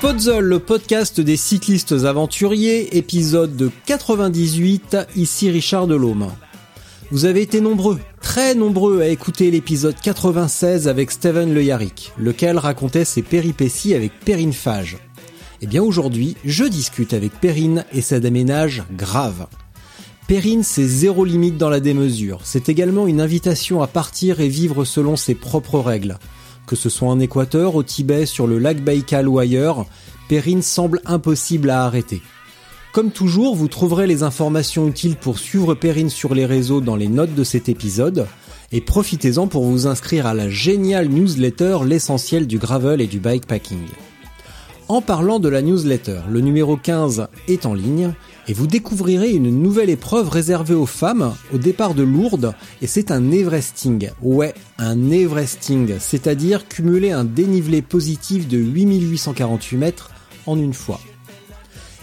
Spotzol, le podcast des cyclistes aventuriers, épisode 98, ici Richard Delhomme. Vous avez été nombreux, très nombreux à écouter l'épisode 96 avec Steven Le Yarrick, lequel racontait ses péripéties avec Perrine Fage. Et bien aujourd'hui, je discute avec Perrine et ça déménage grave. Perrine, c'est zéro limite dans la démesure. C'est également une invitation à partir et vivre selon ses propres règles. Que ce soit en Équateur, au Tibet, sur le lac Baïkal ou ailleurs, Perrine semble impossible à arrêter. Comme toujours, vous trouverez les informations utiles pour suivre Perrine sur les réseaux dans les notes de cet épisode, et profitez-en pour vous inscrire à la géniale newsletter L'essentiel du gravel et du bikepacking. En parlant de la newsletter, le numéro 15 est en ligne et vous découvrirez une nouvelle épreuve réservée aux femmes au départ de Lourdes et c'est un Everesting. Ouais, un Everesting, c'est-à-dire cumuler un dénivelé positif de 8848 mètres en une fois.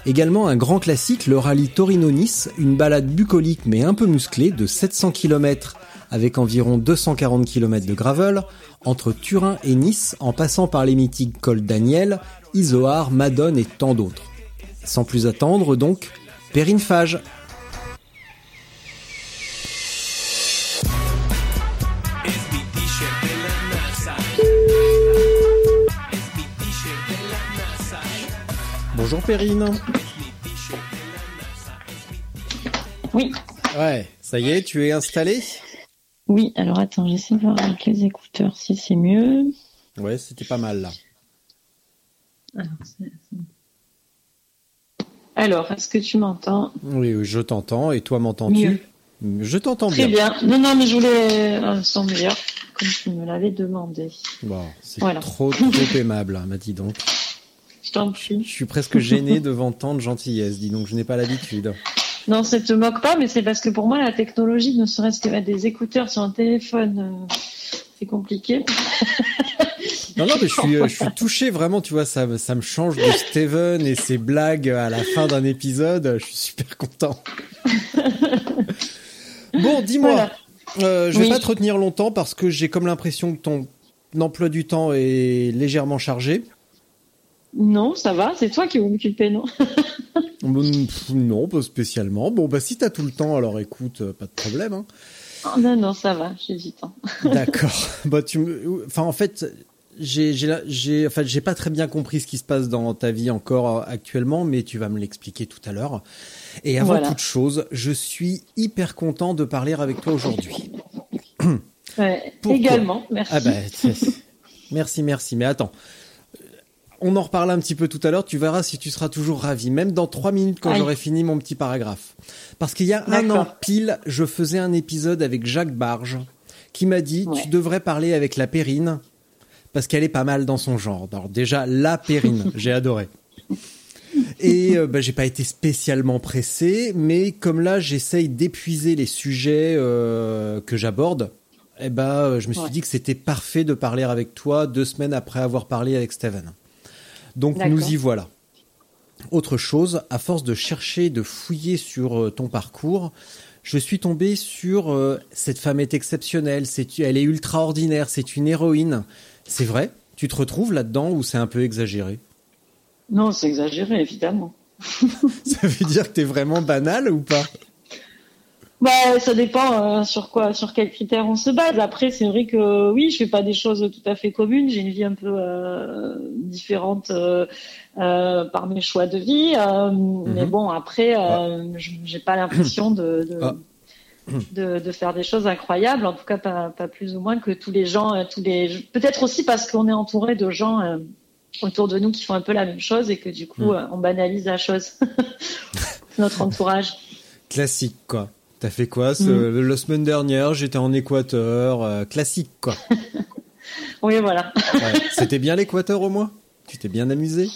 Également un grand classique, le rallye Torino-Nice, une balade bucolique mais un peu musclée de 700 km avec environ 240 km de gravel, entre Turin et Nice en passant par les mythiques cols Daniel, Isoar, Madone et tant d'autres. Sans plus attendre donc, Perrine Fage. Bonjour Perrine. Oui, Ouais, ça y est, tu es installée oui. Alors attends, j'essaie de voir avec les écouteurs si c'est mieux. Ouais, c'était pas mal là. Alors, est-ce que tu m'entends Oui, je t'entends et toi m'entends-tu Je t'entends Très bien. bien. Non, non, mais je voulais un son meilleur, comme tu me l'avais demandé. Bon, c'est Voilà. trop trop aimable, hein, m'a dit donc. Je t'en Je suis presque gêné devant tant de gentillesse, dis donc, je n'ai pas l'habitude. Non, ça te moque pas, mais c'est parce que pour moi, la technologie, ne serait-ce que mettre des écouteurs sur un téléphone, euh, c'est compliqué. Non, non, mais je suis, euh, je suis touché vraiment, tu vois, ça, me- ça me change de Steven et ses blagues à la fin d'un épisode, je suis super content. Bon, dis-moi, Voilà. euh, je vais Oui. pas te retenir longtemps parce que j'ai comme l'impression que ton emploi du temps est légèrement chargé. Non, ça va, c'est toi qui vas m'occuper, non Non, pas spécialement. Bon, bah si t'as tout le temps, alors écoute, euh, pas de problème. Hein. Oh, Non, non, ça va, j'ai du temps. D'accord. bah tu me, enfin en fait, j'ai, j'ai, la- j'ai, enfin j'ai pas très bien compris ce qui se passe dans ta vie encore euh, actuellement, mais tu vas me l'expliquer tout à l'heure. Et avant Voilà. toute chose, je suis hyper content de parler avec toi aujourd'hui. Ouais, également, merci. Ah bah, merci, merci. Mais attends, on en reparle un petit peu tout à l'heure. Tu verras si tu seras toujours ravi, même dans trois minutes quand Aïe. j'aurai fini mon petit paragraphe. Parce qu'il y a un an pile, je faisais un épisode avec Jacques Barge qui m'a dit Ouais. tu devrais parler avec la Périne parce qu'elle est pas mal dans son genre. Alors déjà la Périne, j'ai adoré. Et euh, bah, j'ai pas été spécialement pressé, mais comme là j'essaye d'épuiser les sujets euh, que j'aborde, eh ben euh, je me suis Ouais. dit que c'était parfait de parler avec toi deux semaines après avoir parlé avec Steven. Donc nous y voilà. Autre chose, à force de chercher, de fouiller sur euh, ton parcours, je suis tombé sur euh, cette femme est exceptionnelle, c'est elle est ultra ordinaire, c'est une héroïne. C'est vrai? Tu te retrouves là-dedans ou c'est un peu exagéré? Non, c'est exagéré, évidemment. Ça veut dire que t'es vraiment banal ou pas? Bah, ça dépend euh, sur quoi, sur quels critères on se base. Après, c'est vrai que oui, je fais pas des choses tout à fait communes. J'ai une vie un peu euh, différente euh, par mes choix de vie. Mais bon, après, je- j'ai pas l'impression de, de, Ah. De, de faire des choses incroyables. En tout cas, pas, pas plus ou moins que tous les gens, euh, tous les. Peut-être aussi parce qu'on est entouré de gens euh, autour de nous qui font un peu la même chose et que du coup, Mm. euh, on banalise la chose. Notre entourage. Classique, quoi. T'as fait quoi ce, Mm. la semaine dernière J'étais en Équateur. euh, classique, quoi. Oui, voilà. Ouais. C'était bien l'Équateur au moins? Tu t'es bien amusé?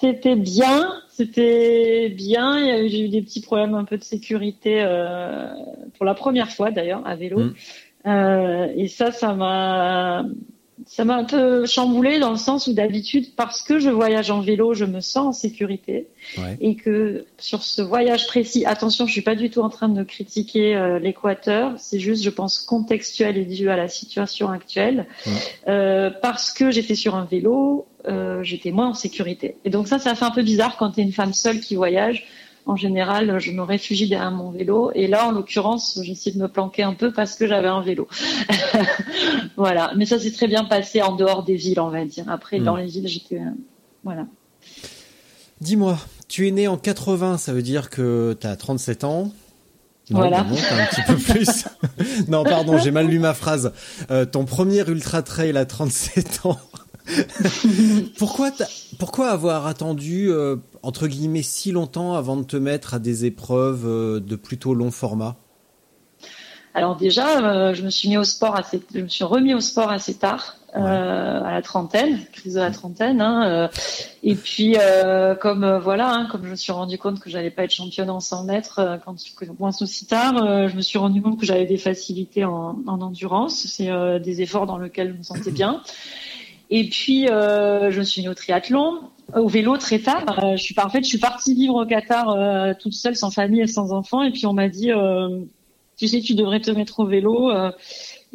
C'était bien, c'était bien. J'ai eu des petits problèmes un peu de sécurité euh, pour la première fois d'ailleurs à vélo. Mm. Euh, et ça, ça m'a, ça m'a un peu chamboulé dans le sens où d'habitude, parce que je voyage en vélo, je me sens en sécurité Ouais. et que sur ce voyage précis, attention, je suis pas du tout en train de critiquer euh, l'Équateur, c'est juste, je pense, contextuel et dû à la situation actuelle, Ouais. Euh, parce que j'étais sur un vélo, euh, j'étais moins en sécurité. Et donc ça, ça fait un peu bizarre quand tu es une femme seule qui voyage. En général, je me réfugie derrière mon vélo. Et là, en l'occurrence, j'essaie de me planquer un peu parce que j'avais un vélo. voilà. Mais ça s'est très bien passé en dehors des villes, on va dire. Après, Mm. dans les villes, j'étais, euh, voilà. Dis-moi, tu es né en 80, ça veut dire que t'as 37 ans? Non, Voilà. non, un petit peu plus. non, pardon, j'ai mal lu ma phrase. Euh, ton premier ultra trail à 37 ans. pourquoi, pourquoi avoir attendu euh, entre guillemets si longtemps avant de te mettre à des épreuves euh, de plutôt long format? Alors déjà, euh, je me suis mis au sport assez, je me suis remis au sport assez tard, à la trentaine, crise de la trentaine. Hein, et puis, comme voilà, hein, comme je me suis rendu compte que j'allais pas être championne en 100 mètres quand tu commences aussi tard, je me suis rendu compte que j'avais des facilités en, en endurance. C'est des efforts dans lesquels je me sentais bien. Et puis, euh, je me suis mis au triathlon, au vélo très tard. Euh, je suis fait, je suis partie vivre au Qatar euh, toute seule, sans famille et sans enfants. Et puis, on m'a dit, euh, tu sais, tu devrais te mettre au vélo. euh,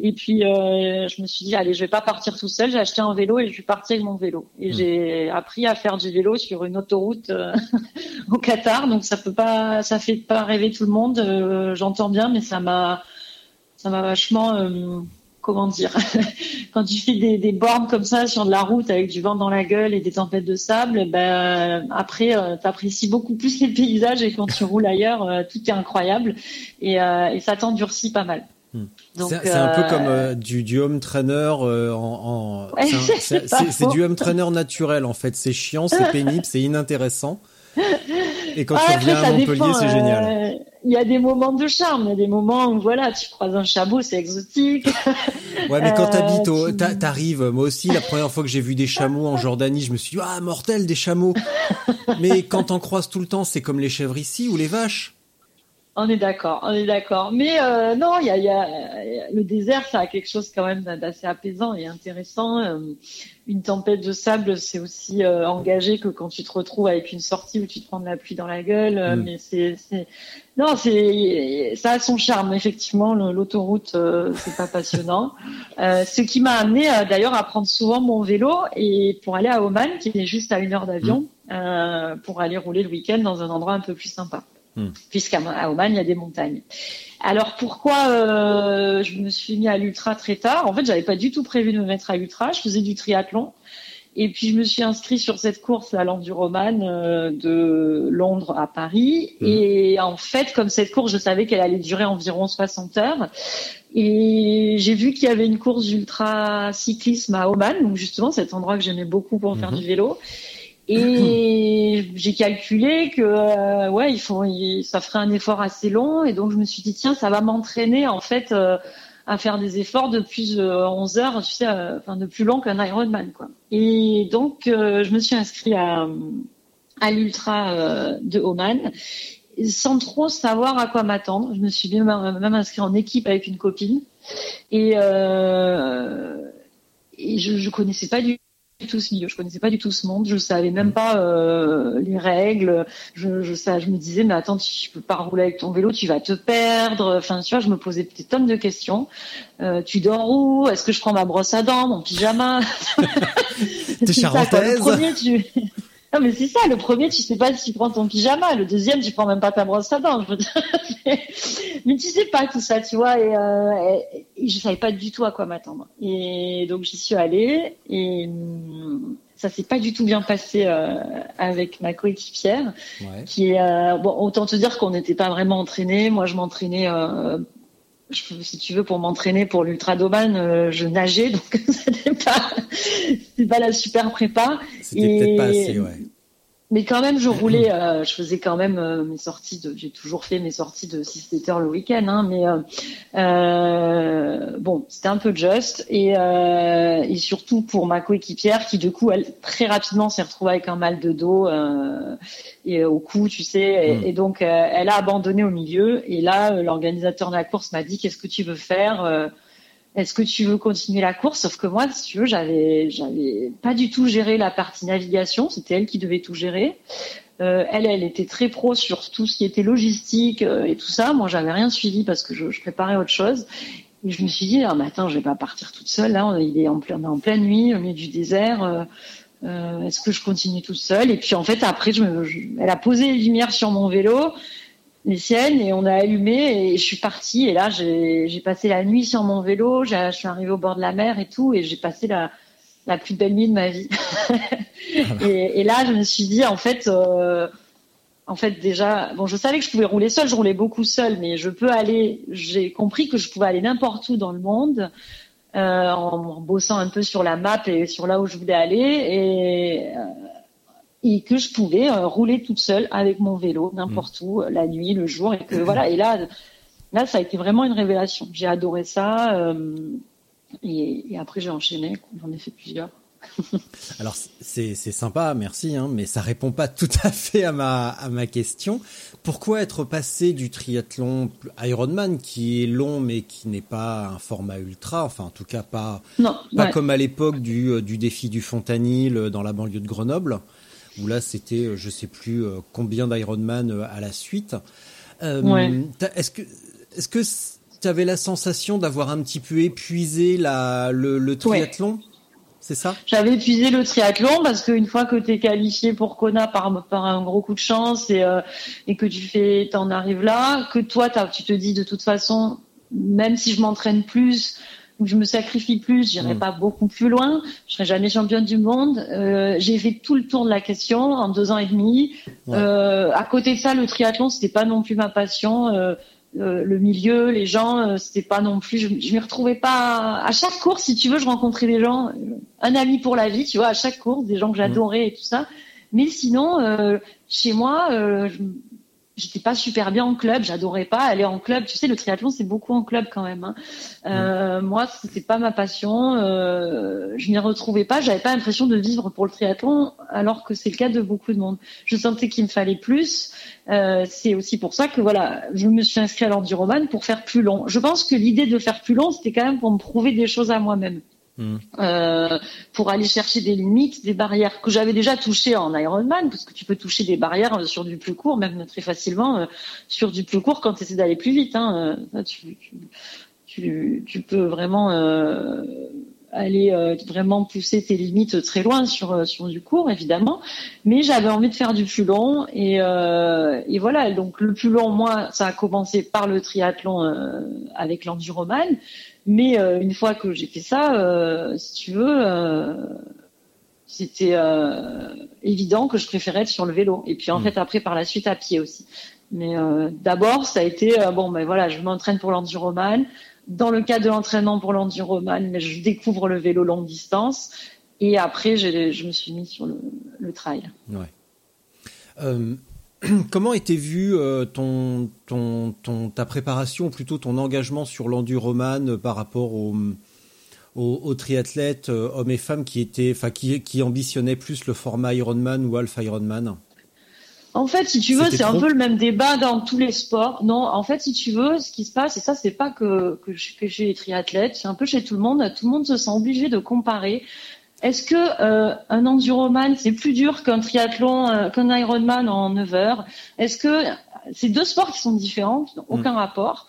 et puis, euh, je me suis dit, allez, je vais pas partir tout seul. J'ai acheté un vélo et je suis partie avec mon vélo. Et j'ai appris à faire du vélo sur une autoroute euh, au Qatar. Donc, ça peut pas, ça fait pas rêver tout le monde. euh, J'entends bien, mais ça m'a, ça m'a vachement, euh, comment dire, quand tu fais des, des bornes comme ça sur de la route avec du vent dans la gueule et des tempêtes de sable, ben après, euh, t'apprécies beaucoup plus les paysages et quand tu roules ailleurs, euh, tout est incroyable et, euh, et ça t'endurcit pas mal. Hmm. C'est un peu euh, comme euh, du, du home trainer euh, en. en- Ouais, c'est du home trainer naturel en fait. C'est chiant, c'est pénible, c'est inintéressant. Et quand Ah, tu après, reviens à Montpellier, c'est euh, génial. Il y a des moments de charme, il y a des moments où voilà, tu croises un chabot, c'est exotique. Ouais, mais quand euh, t'habites au, t'arrives, moi aussi, la première fois que j'ai vu des chameaux en Jordanie, je me suis dit, ah, mortel, des chameaux. mais quand t'en croises tout le temps, c'est comme les chèvres ici ou les vaches. On est d'accord, on est d'accord. Mais euh, non, il y a, il y a- le désert, ça a quelque chose quand même d'assez apaisant et intéressant. Euh, Une tempête de sable, c'est aussi euh, engagé que quand tu te retrouves avec une sortie où tu te prends de la pluie dans la gueule. Mm. Mais c'est, c'est, non, c'est, ça a son charme. Effectivement, l'autoroute, euh, c'est pas passionnant. Ce qui m'a amené d'ailleurs à prendre souvent mon vélo et pour aller à Oman, qui est juste à une heure d'avion, euh, pour aller rouler le week-end dans un endroit un peu plus sympa puisqu'à à Oman, il y a des montagnes. Alors pourquoi euh, je me suis mis à l'ultra très tard? En fait, j'avais pas du tout prévu de me mettre à l'ultra. Je faisais du triathlon. Et puis je me suis inscrite sur cette course, la l'Enduroman euh, de Londres à Paris. Et en fait, comme cette course, je savais qu'elle allait durer environ 60 heures. Et j'ai vu qu'il y avait une course d'ultra cyclisme à Oman, donc justement cet endroit que j'aimais beaucoup pour faire Mhm. du vélo. Et j'ai calculé que euh, ouais, il faut, il- ça ferait un effort assez long, et donc je me suis dit tiens, ça va m'entraîner en fait euh, à faire des efforts de plus de 11 heures, tu sais, euh, enfin de plus long qu'un Ironman quoi. Et donc euh, je me suis inscrite à à l'ultra euh, de Oman sans trop savoir à quoi m'attendre. Je me suis même, même inscrite en équipe avec une copine et, euh, et je, je connaissais pas du tout ce milieu, je connaissais pas du tout ce monde, je savais même pas euh, les règles. Je, je, ça, je me disais mais attends, tu peux pas rouler avec ton vélo, tu vas te perdre. Enfin, tu vois, je me posais des tonnes de questions. Euh, tu dors où? Est-ce que je prends ma brosse à dents, mon pyjama? T'es ça, charentaise Le premier, tu... Non, mais c'est ça, le premier, tu sais pas si tu prends ton pyjama, le deuxième, tu prends même pas ta brosse à dents, je veux dire. mais tu sais pas tout ça, tu vois, et, euh, et, et je savais pas du tout à quoi m'attendre. Et donc, j'y suis allée, et hum, ça s'est pas du tout bien passé euh, avec ma coéquipière, Ouais. qui est, euh, bon, autant te dire qu'on n'était pas vraiment entraînés. Moi, je m'entraînais euh, si tu veux, pour m'entraîner pour l'ultradoman, euh, je nageais, donc c'était pas, pas la super prépa. C'était peut-être pas assez, ouais. Mais quand même, je roulais, euh, je faisais quand même euh, mes sorties de, j'ai toujours fait mes sorties de 6 heures le week-end, hein, mais euh, bon, c'était un peu juste et, et surtout pour ma coéquipière qui du coup, elle très rapidement s'est retrouvée avec un mal de dos et au cou, tu sais, et, Mm. et donc elle a abandonné au milieu. Et là, l'organisateur de la course m'a dit qu'est-ce que tu veux faire est-ce que tu veux continuer la course? Sauf que moi, si tu veux, j'avais, pas du tout géré la partie navigation. C'était elle qui devait tout gérer. Euh, elle, elle était très pro sur tout ce qui était logistique euh, et tout ça. Moi, j'avais rien suivi parce que je, préparais autre chose. Et je me suis dit, mais attends, je vais pas partir toute seule. Là, on, il est en, on pleine nuit, au milieu du désert. Euh, est-ce que je continue toute seule? Et puis en fait, après, elle a posé les lumières sur mon vélo les siennes et on a allumé et je suis partie et là j'ai passé la nuit sur mon vélo, j'ai- je suis arrivée au bord de la mer et tout et j'ai passé la la plus belle nuit de ma vie. et, et là je me suis dit en fait euh, en fait déjà bon je savais que je pouvais rouler seule, je roulais beaucoup seule mais je peux aller j'ai compris que je pouvais aller n'importe où dans le monde. euh, en, en bossant un peu sur la map et sur là où je voulais aller et euh, et que je pouvais euh, rouler toute seule avec mon vélo n'importe où euh, la nuit le jour et que voilà et là là ça a été vraiment une révélation j'ai adoré ça euh, et, et après j'ai enchaîné j'en ai fait plusieurs Alors c'est sympa, merci, hein, mais ça répond pas tout à fait à ma à ma question. Pourquoi être passé du triathlon Ironman qui est long mais qui n'est pas un format ultra, enfin en tout cas pas non pas ouais. comme à l'époque du du défi du Fontanil dans la banlieue de Grenoble où là c'était euh, je sais plus euh, combien d'Ironman euh, à la suite. Euh, Ouais. Est-ce que est-ce que tu avais la sensation d'avoir un petit peu épuisé la le, le triathlon? C'est ça? J'avais épuisé le triathlon parce qu'une fois que tu es qualifié pour Kona par, par un gros coup de chance et, euh, et que tu fais, t'en arrives là, que toi tu te dis de toute façon, même si je m'entraîne plus que je me sacrifie plus, j'irai Mm. pas beaucoup plus loin, je serai jamais championne du monde. Euh, j'ai fait tout le tour de la question en deux ans et demi. Ouais. Euh, à côté de ça, le triathlon c'était pas non plus ma passion. Euh, le milieu, les gens, c'était pas non plus. Je, je m'y retrouvais pas. À chaque course, si tu veux, je rencontrais des gens, un ami pour la vie, tu vois, à chaque course, des gens que j'adorais et tout ça. Mais sinon, chez moi, je- j'étais pas super bien en club. J'adorais pas aller en club. Tu sais, le triathlon, c'est beaucoup en club quand même. Hein. Euh, Moi, c'était pas ma passion. Euh, je m'y retrouvais pas. J'avais pas l'impression de vivre pour le triathlon, alors que c'est le cas de beaucoup de monde. Je sentais qu'il me fallait plus. Euh, c'est aussi pour ça que voilà, je me suis inscrite à l'enduroman pour faire plus long. Je pense que l'idée de faire plus long, c'était quand même pour me prouver des choses à moi-même. Euh, pour aller chercher des limites, des barrières que j'avais déjà touchées en Ironman, parce que tu peux toucher des barrières euh, sur du plus court, même très facilement euh, sur du plus court quand tu essaies d'aller plus vite. Hein. Tu, peux vraiment aller euh, vraiment pousser tes limites très loin sur euh, sur du court, évidemment. Mais j'avais envie de faire du plus long et, euh, et voilà. Donc le plus long, moi, ça a commencé par le triathlon euh, avec l'enduroman. Mais une fois que j'ai fait ça, si tu veux, c'était évident que je préférais être sur le vélo. Et puis en Mm. fait après par la suite à pied aussi. Mais d'abord ça a été bon ben voilà, je m'entraîne pour l'enduroman. Dans le cas de l'entraînement pour l'enduroman, je découvre le vélo longue distance. Et après, je me suis mis sur le, trail. Euh, comment était vu euh, ton, ta préparation, plutôt ton engagement sur l'enduroman par rapport aux, triathlètes, euh, hommes et femmes, qui, qui ambitionnaient plus le format Ironman ou Half Ironman? En fait, si tu veux, c'est un peu le même débat dans tous les sports. Non, en fait, si tu veux, ce qui se passe, et ça, c'est pas que, que, je- que chez les triathlètes, c'est un peu chez tout le monde. Tout le monde se sent obligé de comparer. Est-ce que euh, un enduroman c'est plus dur qu'un triathlon, euh, qu'un Ironman en 9 heures? Est-ce que c'est deux sports qui sont différents, qui n'ont aucun rapport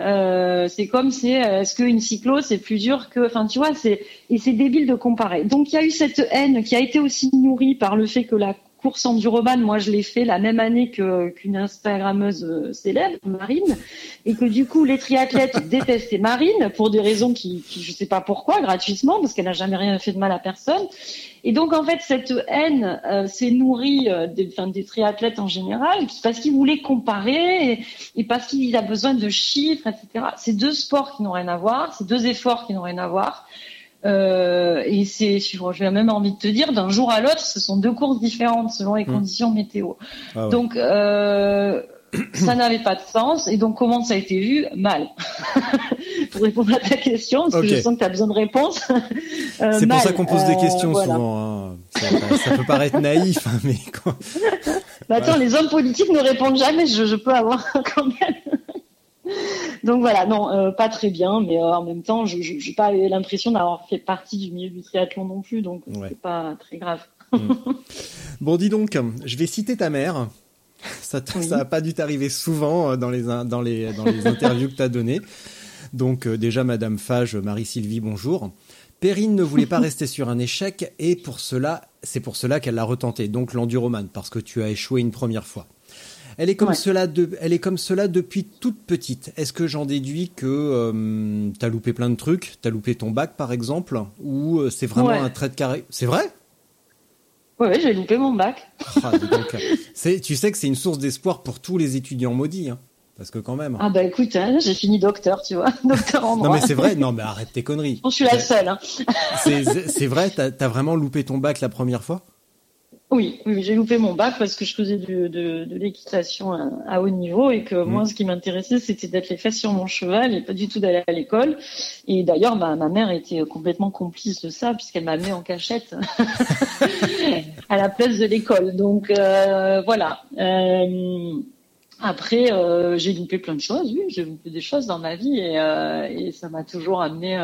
euh, c'est comme c'est euh, est-ce qu'une cyclo c'est plus dur que enfin tu vois c'est et c'est débile de comparer donc il y a eu cette haine qui a été aussi nourrie par le fait que la course enduromane, moi je l'ai fait la même année qu'une Instagrammeuse euh, célèbre, Marine, et que du coup les triathlètes détestaient Marine pour des raisons qui, je sais pas pourquoi, gratuitement, parce qu'elle n'a jamais rien fait de mal à personne. Et donc en fait cette haine euh, s'est nourrie euh, des triathlètes en général, parce qu'ils voulaient comparer et, et parce qu'il a besoin de chiffres, etc. C'est deux sports qui n'ont rien à voir, c'est deux efforts qui n'ont rien à voir. Euh, et c'est, j'ai même envie de te dire, d'un jour à l'autre, ce sont deux courses différentes selon les Mm. conditions météo. Ah ouais. Donc, euh, ça n'avait pas de sens. Et donc, comment ça a été vu? Mal. pour répondre à ta question, parce que je sens que tu as besoin de réponses. Euh, C'est pour ça qu'on pose des Euh, questions voilà. souvent. hein. Ça, ça peut paraître naïf, hein, mais quoi. Bah, attends, les hommes politiques ne répondent jamais. Je, je peux avoir quand même. Donc voilà, non, euh, pas très bien, mais euh, en même temps, je n'ai pas l'impression d'avoir fait partie du milieu du triathlon non plus, donc Ouais. c'est pas très grave. Bon, dis donc, je vais citer ta mère. Ça, t- Oui. ça a pas dû t'arriver souvent euh, dans les, in- dans les, dans les interviews que tu as données. Donc, euh, déjà, Madame Fage, Marie-Sylvie, bonjour. Perrine ne voulait pas rester sur un échec et pour cela, c'est pour cela qu'elle l'a retenté. Donc, l'enduromane, parce que tu as échoué une première fois. Elle est comme Ouais. cela de, elle est comme cela depuis toute petite. Est-ce que j'en déduis que euh, t'as loupé plein de trucs, t'as loupé ton bac par exemple, ou euh, c'est vraiment Ouais. un trait de carré C'est vrai? Ouais, j'ai loupé mon bac. ah. C'est- tu sais que c'est une source d'espoir pour tous les étudiants maudits, hein. parce que quand même. Ah bah écoute, hein, j'ai fini docteur, tu vois, docteur en non droit. mais c'est vrai, non mais arrête tes conneries. Je suis la seule. Hein. C'est c'est vrai, t'as as vraiment loupé ton bac la première fois? Oui, oui, j'ai loupé mon bac parce que je faisais de, de l'équitation à, à haut niveau et que Mm. moi, ce qui m'intéressait, c'était d'être les fesses sur mon cheval et pas du tout d'aller à l'école. Et d'ailleurs, ma, ma mère était complètement complice de ça puisqu'elle m'a mis en cachette à la place de l'école. Donc euh, voilà. Euh, après, euh, j'ai loupé plein de choses. Oui, j'ai loupé des choses dans ma vie et, et ça m'a toujours amené.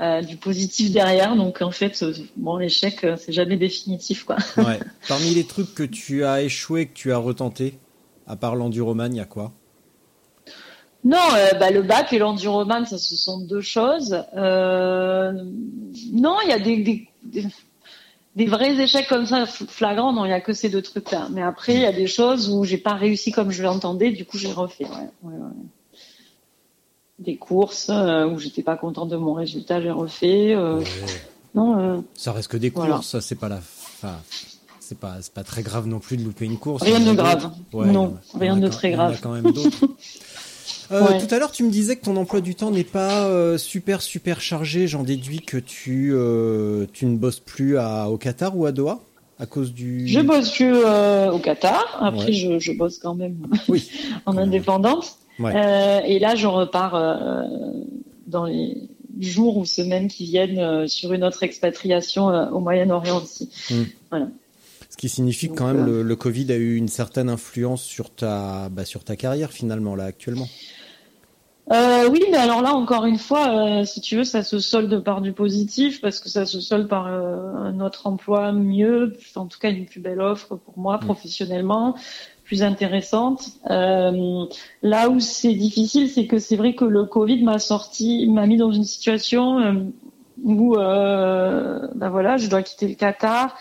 Euh, du positif derrière. Donc en fait, euh, bon, l'échec, euh, c'est jamais définitif, quoi. Ouais. Parmi les trucs que tu as échoué, que tu as retenté, à part l'enduromane, il y a quoi? Non, euh, bah, le bac et l'enduromane, ça, ce sont deux choses. Euh, non, il y a des, des, des, des vrais échecs comme ça, fl- flagrants. Non, il y a que ces deux trucs-là. Mais après, il y a des choses où j'ai pas réussi comme je l'entendais. Du coup, j'ai refait. Ouais, ouais, ouais. Des courses euh, où j'étais pas contente de mon résultat, j'ai refait. euh, Non, euh, Ça reste que des courses, Voilà. c'est pas la. Enfin, c'est pas, c'est pas très grave non plus de louper une course. Rien de grave. Non, rien de très il y en a grave. quand même d'autres. Euh, Ouais. Tout à l'heure, tu me disais que ton emploi du temps n'est pas euh, super super chargé. J'en déduis que tu euh, tu ne bosses plus à, au Qatar ou à Doha à cause du. je bosse plus au Qatar. Après, Ouais. je, je bosse quand même Oui. en indépendante. Ouais. Euh, et là, je repars euh, dans les jours ou semaines qui viennent euh, sur une autre expatriation euh, au Moyen-Orient aussi. Ce qui signifie que quand même euh, le, le Covid a eu une certaine influence sur ta bah, sur ta carrière finalement là actuellement. Euh, oui, mais alors là, encore une fois, euh, si tu veux, ça se solde par du positif parce que ça se solde par euh, un autre emploi mieux, en tout cas une plus belle offre pour moi professionnellement, plus intéressante. Euh, là où c'est difficile, c'est que c'est vrai que le Covid m'a sorti, m'a mis dans une situation euh, où, euh, ben voilà, je dois quitter le Qatar.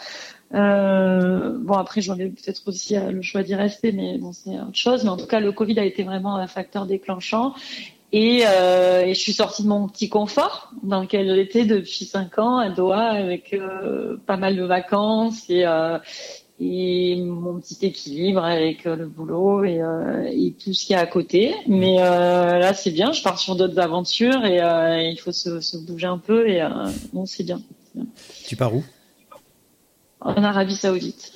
Bon après j'en ai peut-être aussi le choix d'y rester, mais bon c'est autre chose. Mais en tout cas le Covid a été vraiment un facteur déclenchant. Et, je suis sortie de mon petit confort dans lequel j'étais depuis cinq ans à Doha avec pas mal de vacances et, et mon petit équilibre avec euh, le boulot et, euh, et tout ce qu'il y a à côté. Mais euh, là c'est bien, je pars sur d'autres aventures et euh, il faut se, se bouger un peu et euh, bon c'est bien. Tu pars où? En Arabie Saoudite.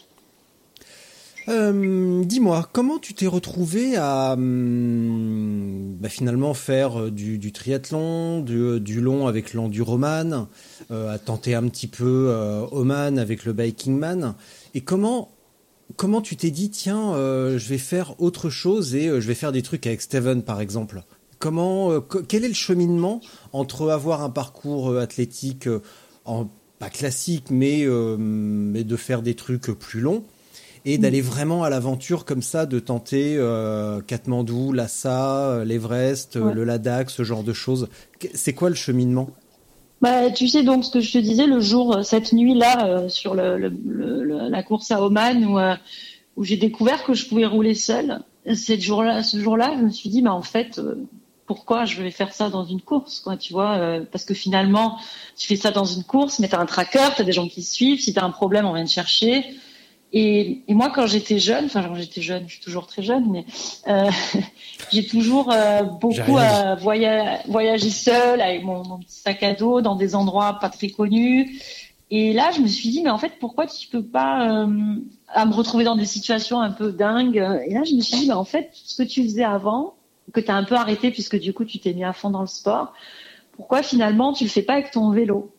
Euh, Dis-moi, comment tu t'es retrouvé à hum, bah, finalement faire du, du triathlon, du, du long avec l'enduroman, euh, à tenter un petit peu euh, Oman avec le biking man, et comment comment tu t'es dit tiens euh, je vais faire autre chose et euh, je vais faire des trucs avec Steven par exemple? Comment euh, quel est le cheminement entre avoir un parcours athlétique en pas classique mais mais de faire des trucs plus longs et d'aller vraiment à l'aventure comme ça, de tenter Katmandou, Lhasa, l'Everest, Ouais. le Ladakh, ce genre de choses? C'est quoi le cheminement? Bah, tu sais donc ce que je te disais le jour, cette nuit-là, sur le, le, la course à Oman, où, où j'ai découvert que je pouvais rouler seule. Jour-là, ce jour-là, je me suis dit, bah en fait, pourquoi je vais faire ça dans une course, quoi, tu vois euh, Parce que finalement, tu fais ça dans une course, mais tu as un tracker, tu des gens qui suivent. Si tu as un problème, on vient te chercher. Et, et moi, quand j'étais jeune, enfin, quand j'étais jeune, je suis toujours très jeune, mais euh, j'ai toujours euh, beaucoup euh, voyagé, voyagé seule avec mon, mon, petit sac à dos dans des endroits pas très connus. Et là, je me suis dit, mais en fait, pourquoi tu peux pas euh, à me retrouver dans des situations un peu dingues? Et là, je me suis dit, mais en fait, ce que tu faisais avant, que tu as un peu arrêté puisque du coup tu t'es mis à fond dans le sport, pourquoi finalement tu le fais pas avec ton vélo?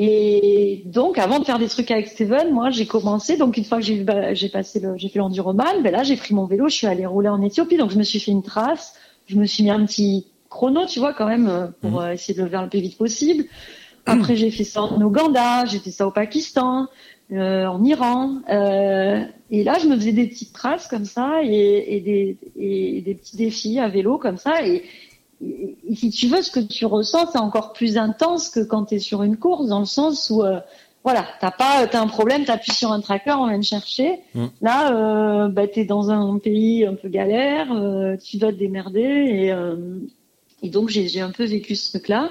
Et donc avant de faire des trucs avec Steven, moi j'ai commencé donc une fois que j'ai j'ai passé le j'ai fait l'enduroman, ben là j'ai pris mon vélo, je suis allée rouler en Éthiopie donc je me suis fait une trace, je me suis mis un petit chrono, tu vois quand même euh, pour mmh. euh, essayer de le faire le plus vite possible. Après j'ai fait ça en Ouganda, j'ai fait ça au Pakistan, euh, en Iran. Euh, et là, je me faisais des petites traces comme ça et, et, des, et des petits défis à vélo comme ça. Et, si tu veux, ce que tu ressens, c'est encore plus intense que quand tu es sur une course, dans le sens où, euh, voilà, t'as pas, t'as un problème, t'appuies sur un tracker, on vient te chercher. Mm. Là, euh, bah, t'es dans un pays un peu galère, euh, tu dois te démerder et et donc j'ai un peu vécu ce truc-là.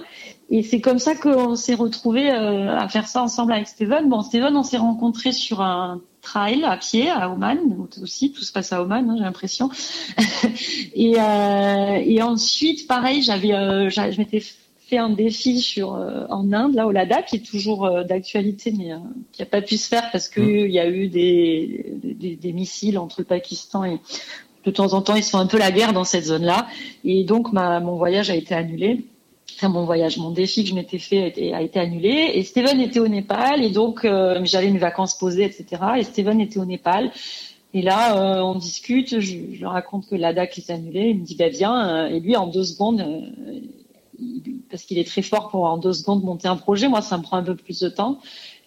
Et c'est comme ça qu'on s'est retrouvé euh, à faire ça ensemble avec Steven. Bon, Steven, on s'est rencontrés sur un trail à pied à Oman aussi. Tout se passe à Oman, hein, j'ai l'impression. et, euh, et ensuite, pareil, j'avais, euh, je m'étais fait un défi sur euh, en Inde, là au Ladakh, qui est toujours d'actualité, mais qui n'a pas pu se faire parce qu'il mmh. y a eu des, des, des, missiles entre le Pakistan et de temps en temps, ils font un peu la guerre dans cette zone-là. Et donc, ma, mon voyage a été annulé. Enfin, mon voyage, mon défi que je m'étais fait a été, annulé. Et Steven était au Népal. Et donc, euh, j'avais une vacances posées, etc. Et Steven était au Népal. Et là, euh, on discute. Je, raconte que l'ADAC est annulé. Il me dit, bah, viens. Euh, et lui, en deux secondes, parce qu'il est très fort pour en deux secondes monter un projet. Moi, ça me prend un peu plus de temps.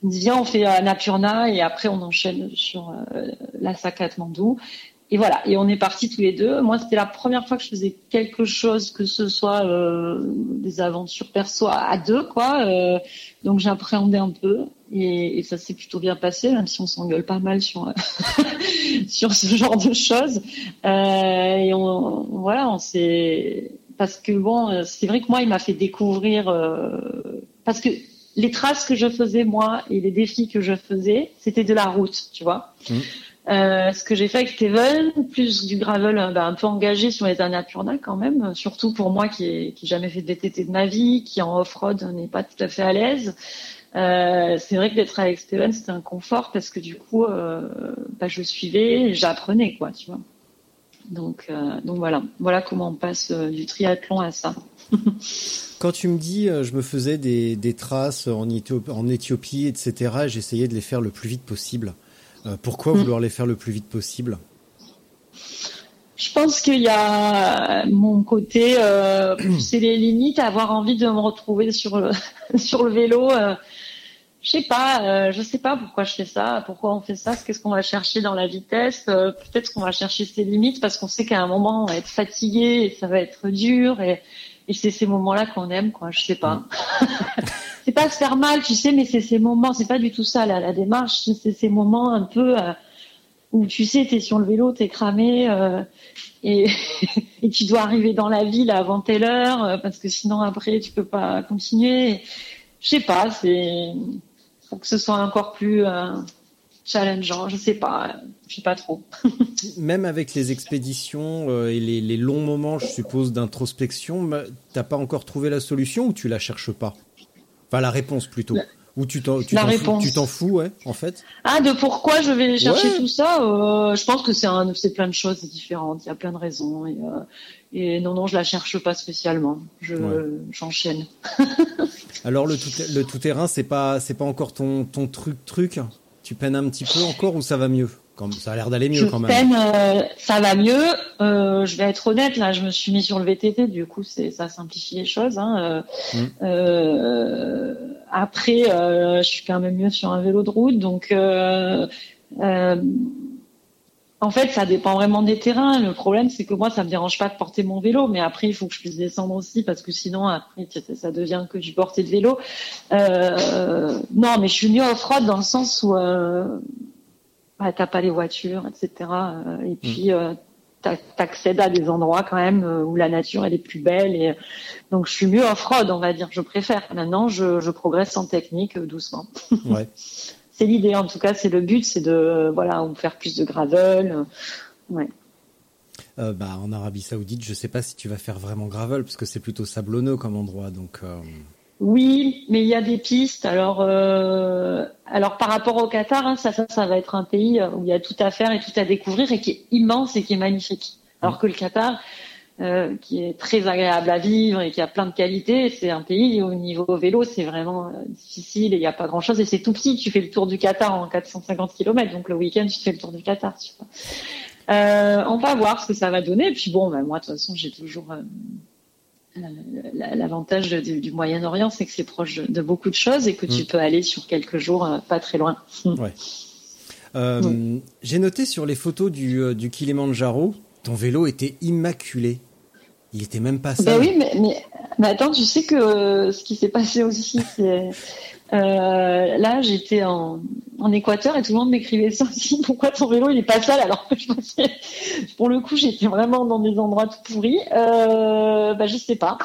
Il me dit, viens, on fait Napurna et après, on enchaîne sur la Sac Mandou et voilà, et on est partis tous les deux. Moi, c'était la première fois que je faisais quelque chose, que ce soit euh, des aventures perso à deux, quoi. Euh, donc j'appréhendais un peu, et, ça s'est plutôt bien passé, même si on s'engueule pas mal sur sur ce genre de choses. Euh, et on, voilà, on s'est parce que bon, c'est vrai que moi, il m'a fait découvrir euh, parce que les traces que je faisais moi et les défis que je faisais, c'était de la route, tu vois. Mmh. Euh, ce que j'ai fait avec Steven, plus du gravel euh, bah, un peu engagé sur les Annapurna quand même, surtout pour moi qui n'ai jamais fait de VTT de ma vie, qui en off-road n'est pas tout à fait à l'aise. Euh, c'est vrai que d'être avec Steven, c'était un confort parce que du coup, euh, bah, je suivais, j'apprenais quoi, tu vois. Donc, euh, voilà, voilà comment on passe euh, du triathlon à ça. Quand tu me dis, je me faisais des, traces en Éthiopie, etc., j'essayais de les faire le plus vite possible. Euh, pourquoi vouloir les faire le plus vite possible? Je pense qu'il y a mon côté euh, c'est les limites, avoir envie de me retrouver sur le sur le vélo. Euh, je sais pas, euh, je sais pas pourquoi je fais ça, pourquoi on fait ça, qu'est-ce qu'on va chercher dans la vitesse. Peut-être qu'on va chercher ses limites parce qu'on sait qu'à un moment on va être fatigué et ça va être dur et, et c'est ces moments-là qu'on aime, quoi. Je sais pas. Mm. c'est pas se faire mal, tu sais, mais c'est ces moments, c'est pas du tout ça la, la démarche, c'est ces moments un peu euh, où tu sais, t'es sur le vélo, t'es cramé euh, et, et tu dois arriver dans la ville avant telle heure euh, parce que sinon après tu peux pas continuer. Je sais pas, c'est faut que ce soit encore plus euh, challengeant, je sais pas, je sais pas trop. Même avec les expéditions euh, et les, les, longs moments, je suppose, d'introspection, t'as pas encore trouvé la solution ou tu la cherches pas? Enfin, la réponse plutôt. Ou tu t'en tu t'en fous, ouais, en fait? Ah, de pourquoi je vais chercher ouais. tout ça euh, Je pense que c'est un, c'est plein de choses différentes. Il y a plein de raisons. Et, euh, et non, non, je la cherche pas spécialement. Je ouais. j'enchaîne. Alors le tout, le tout terrain, c'est pas, c'est pas encore ton, ton truc, truc? Tu peines un petit peu encore ou ça va mieux ça a l'air d'aller mieux je quand même. Peine, euh, ça va mieux. Euh, je vais être honnête, là, je me suis mis sur le VTT, du coup, c'est ça simplifie les choses. Hein. Mmh. Euh, après, euh, je suis quand même mieux sur un vélo de route, donc En fait, ça dépend vraiment des terrains. Le problème, c'est que moi, ça me dérange pas de porter mon vélo, mais après, il faut que je puisse descendre aussi, parce que sinon, après, ça devient que du porter de vélo. Euh, non, mais je suis mieux off-road dans le sens où euh, bah, t'as pas les voitures, etc. Euh, et puis, euh, t'accèdes à des endroits quand même euh, où la nature elle est plus belle. Et donc, je suis mieux off-road, on va dire. Je préfère. Maintenant, je, je progresse en technique euh, doucement. Ouais. c'est l'idée en tout cas, c'est le but, c'est de voilà, faire plus de gravel. Ouais. Euh, bah, en Arabie Saoudite, je sais pas si tu vas faire vraiment gravel parce que c'est plutôt sablonneux comme endroit. Donc, euh, Oui, mais il y a des pistes. Alors, euh, alors par rapport au Qatar, hein, ça, ça, ça va être un pays où il y a tout à faire et tout à découvrir et qui est immense et qui est magnifique. Alors que le Qatar, euh, qui est très agréable à vivre et qui a plein de qualités, c'est un pays où au niveau vélo, c'est vraiment euh, difficile et il n'y a pas grand-chose et c'est tout petit. Tu fais le tour du Qatar en 450 km, donc le week-end, tu fais le tour du Qatar. Tu vois. Euh, on va voir ce que ça va donner. Et puis bon, bah, moi, de toute façon, j'ai toujours la- l'avantage du, du Moyen-Orient, c'est que c'est proche de, de beaucoup de choses et que tu peux aller sur quelques jours pas très loin. ouais. Euh, J'ai noté sur les photos du, du Kilimanjaro, ton vélo était immaculé. Il était même pas Ben sale. oui, mais, mais, mais attends, tu sais que euh, ce qui s'est passé aussi, c'est euh, là, j'étais en, en Équateur et tout le monde m'écrivait ça aussi. Pourquoi ton vélo il est pas sale alors que je pensais, pour le coup, j'étais vraiment dans des endroits tout pourris. Euh, bah, je sais pas.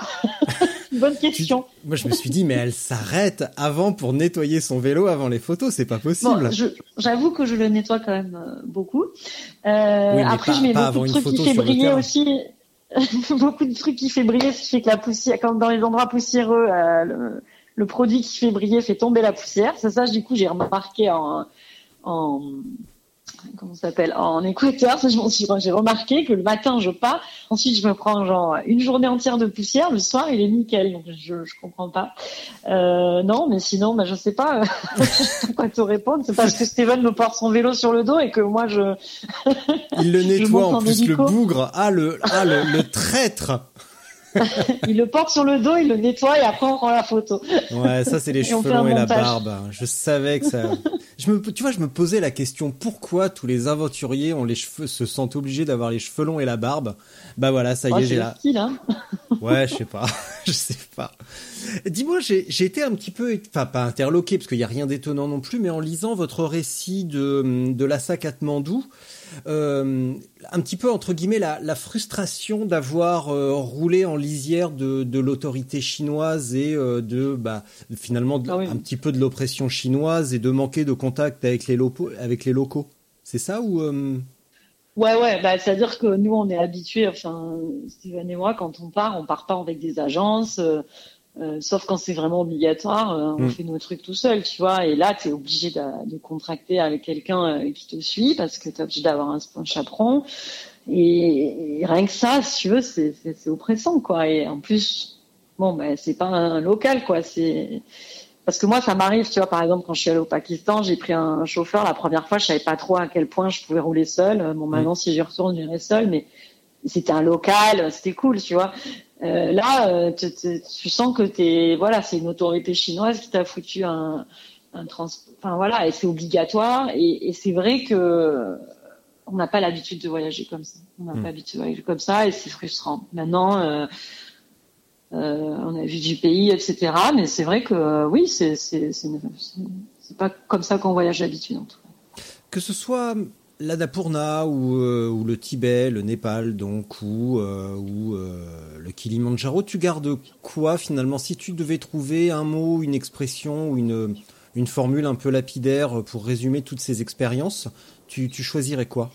Bonne Tu- question. Moi, je me suis dit, mais elle s'arrête avant pour nettoyer son vélo avant les photos. C'est pas possible. Bon, j'avoue que je le nettoie quand même euh, beaucoup. Euh, Oui, après, pas- je mets beaucoup de trucs qui fait briller aussi. beaucoup de trucs qui fait briller, ce qui fait que la poussière, comme dans les endroits poussiéreux, euh, le, le produit qui fait briller fait tomber la poussière. C'est ça, du coup, j'ai remarqué en, en comment ça s'appelle en Équateur, je m'en suis- j'ai remarqué que le matin je pars, ensuite je me prends genre une journée entière de poussière, le soir il est nickel, donc je je comprends pas. Euh, non, mais sinon, bah, je sais pas, pas quoi te répondre. C'est parce que Steven me porte son vélo sur le dos et que moi je Il le nettoie en en plus le bougre. Ah le, ah le, le traître. il le porte sur le dos, il le nettoie et après on prend la photo. Ouais, ça c'est les cheveux longs et la barbe. Je savais que ça. Je me, tu vois, je me posais la question pourquoi tous les aventuriers ont les cheveux, se sentent obligés d'avoir les cheveux longs et la barbe? Bah voilà, ça y Oh, est, j'ai la. style, hein. Ouais, je sais pas, je sais pas. Dis-moi, j'ai été un petit peu, enfin pas interloqué parce qu'il y a rien d'étonnant non plus, mais en lisant votre récit de de l'Assa Katmandou, euh, un petit peu entre guillemets la, la frustration d'avoir euh, roulé en lisière de, de l'autorité chinoise et euh, de bah finalement de- Ah oui. un petit peu de l'oppression chinoise et de manquer de contact avec les locaux, avec les locaux. C'est ça ou Ouais, ouais, bah, c'est-à-dire que nous, on est habitués, enfin, Steven et moi, quand on part, on part pas avec des agences, euh, sauf quand c'est vraiment obligatoire, euh, on Mm. fait nos trucs tout seul, tu vois, et là, tu es obligé de, de contracter avec quelqu'un euh, qui te suit, parce que tu es obligé d'avoir un, un chaperon, et, et rien que ça, si tu veux, c'est oppressant, quoi, et en plus, bon, bah, c'est pas un local, quoi, c'est... Parce que moi, ça m'arrive, tu vois, par exemple, quand je suis allée au Pakistan, j'ai pris un chauffeur. La première fois, je savais pas trop à quel point je pouvais rouler seul. Bon, maintenant, si j'y retourne, j'irai seul, mais c'était un local, c'était cool, tu vois. Euh, là, euh, tu- sens que t'es, voilà, c'est une autorité chinoise qui t'a foutu un, un trans, enfin voilà, et c'est obligatoire. Et, et c'est vrai que on n'a pas l'habitude de voyager comme ça. On n'a Mm. pas l'habitude de voyager comme ça, et c'est frustrant. Maintenant. Euh, euh, on a vu du pays, etc. Mais c'est vrai que euh, oui, c'est- c'est pas comme ça qu'on voyage d'habitude. En tout cas. que ce soit l'Annapurna ou, euh, ou le Tibet, le Népal donc ou euh, euh, le Kilimandjaro, tu gardes quoi finalement si tu devais trouver un mot, une expression ou une formule un peu lapidaire pour résumer toutes ces expériences, tu, tu choisirais quoi?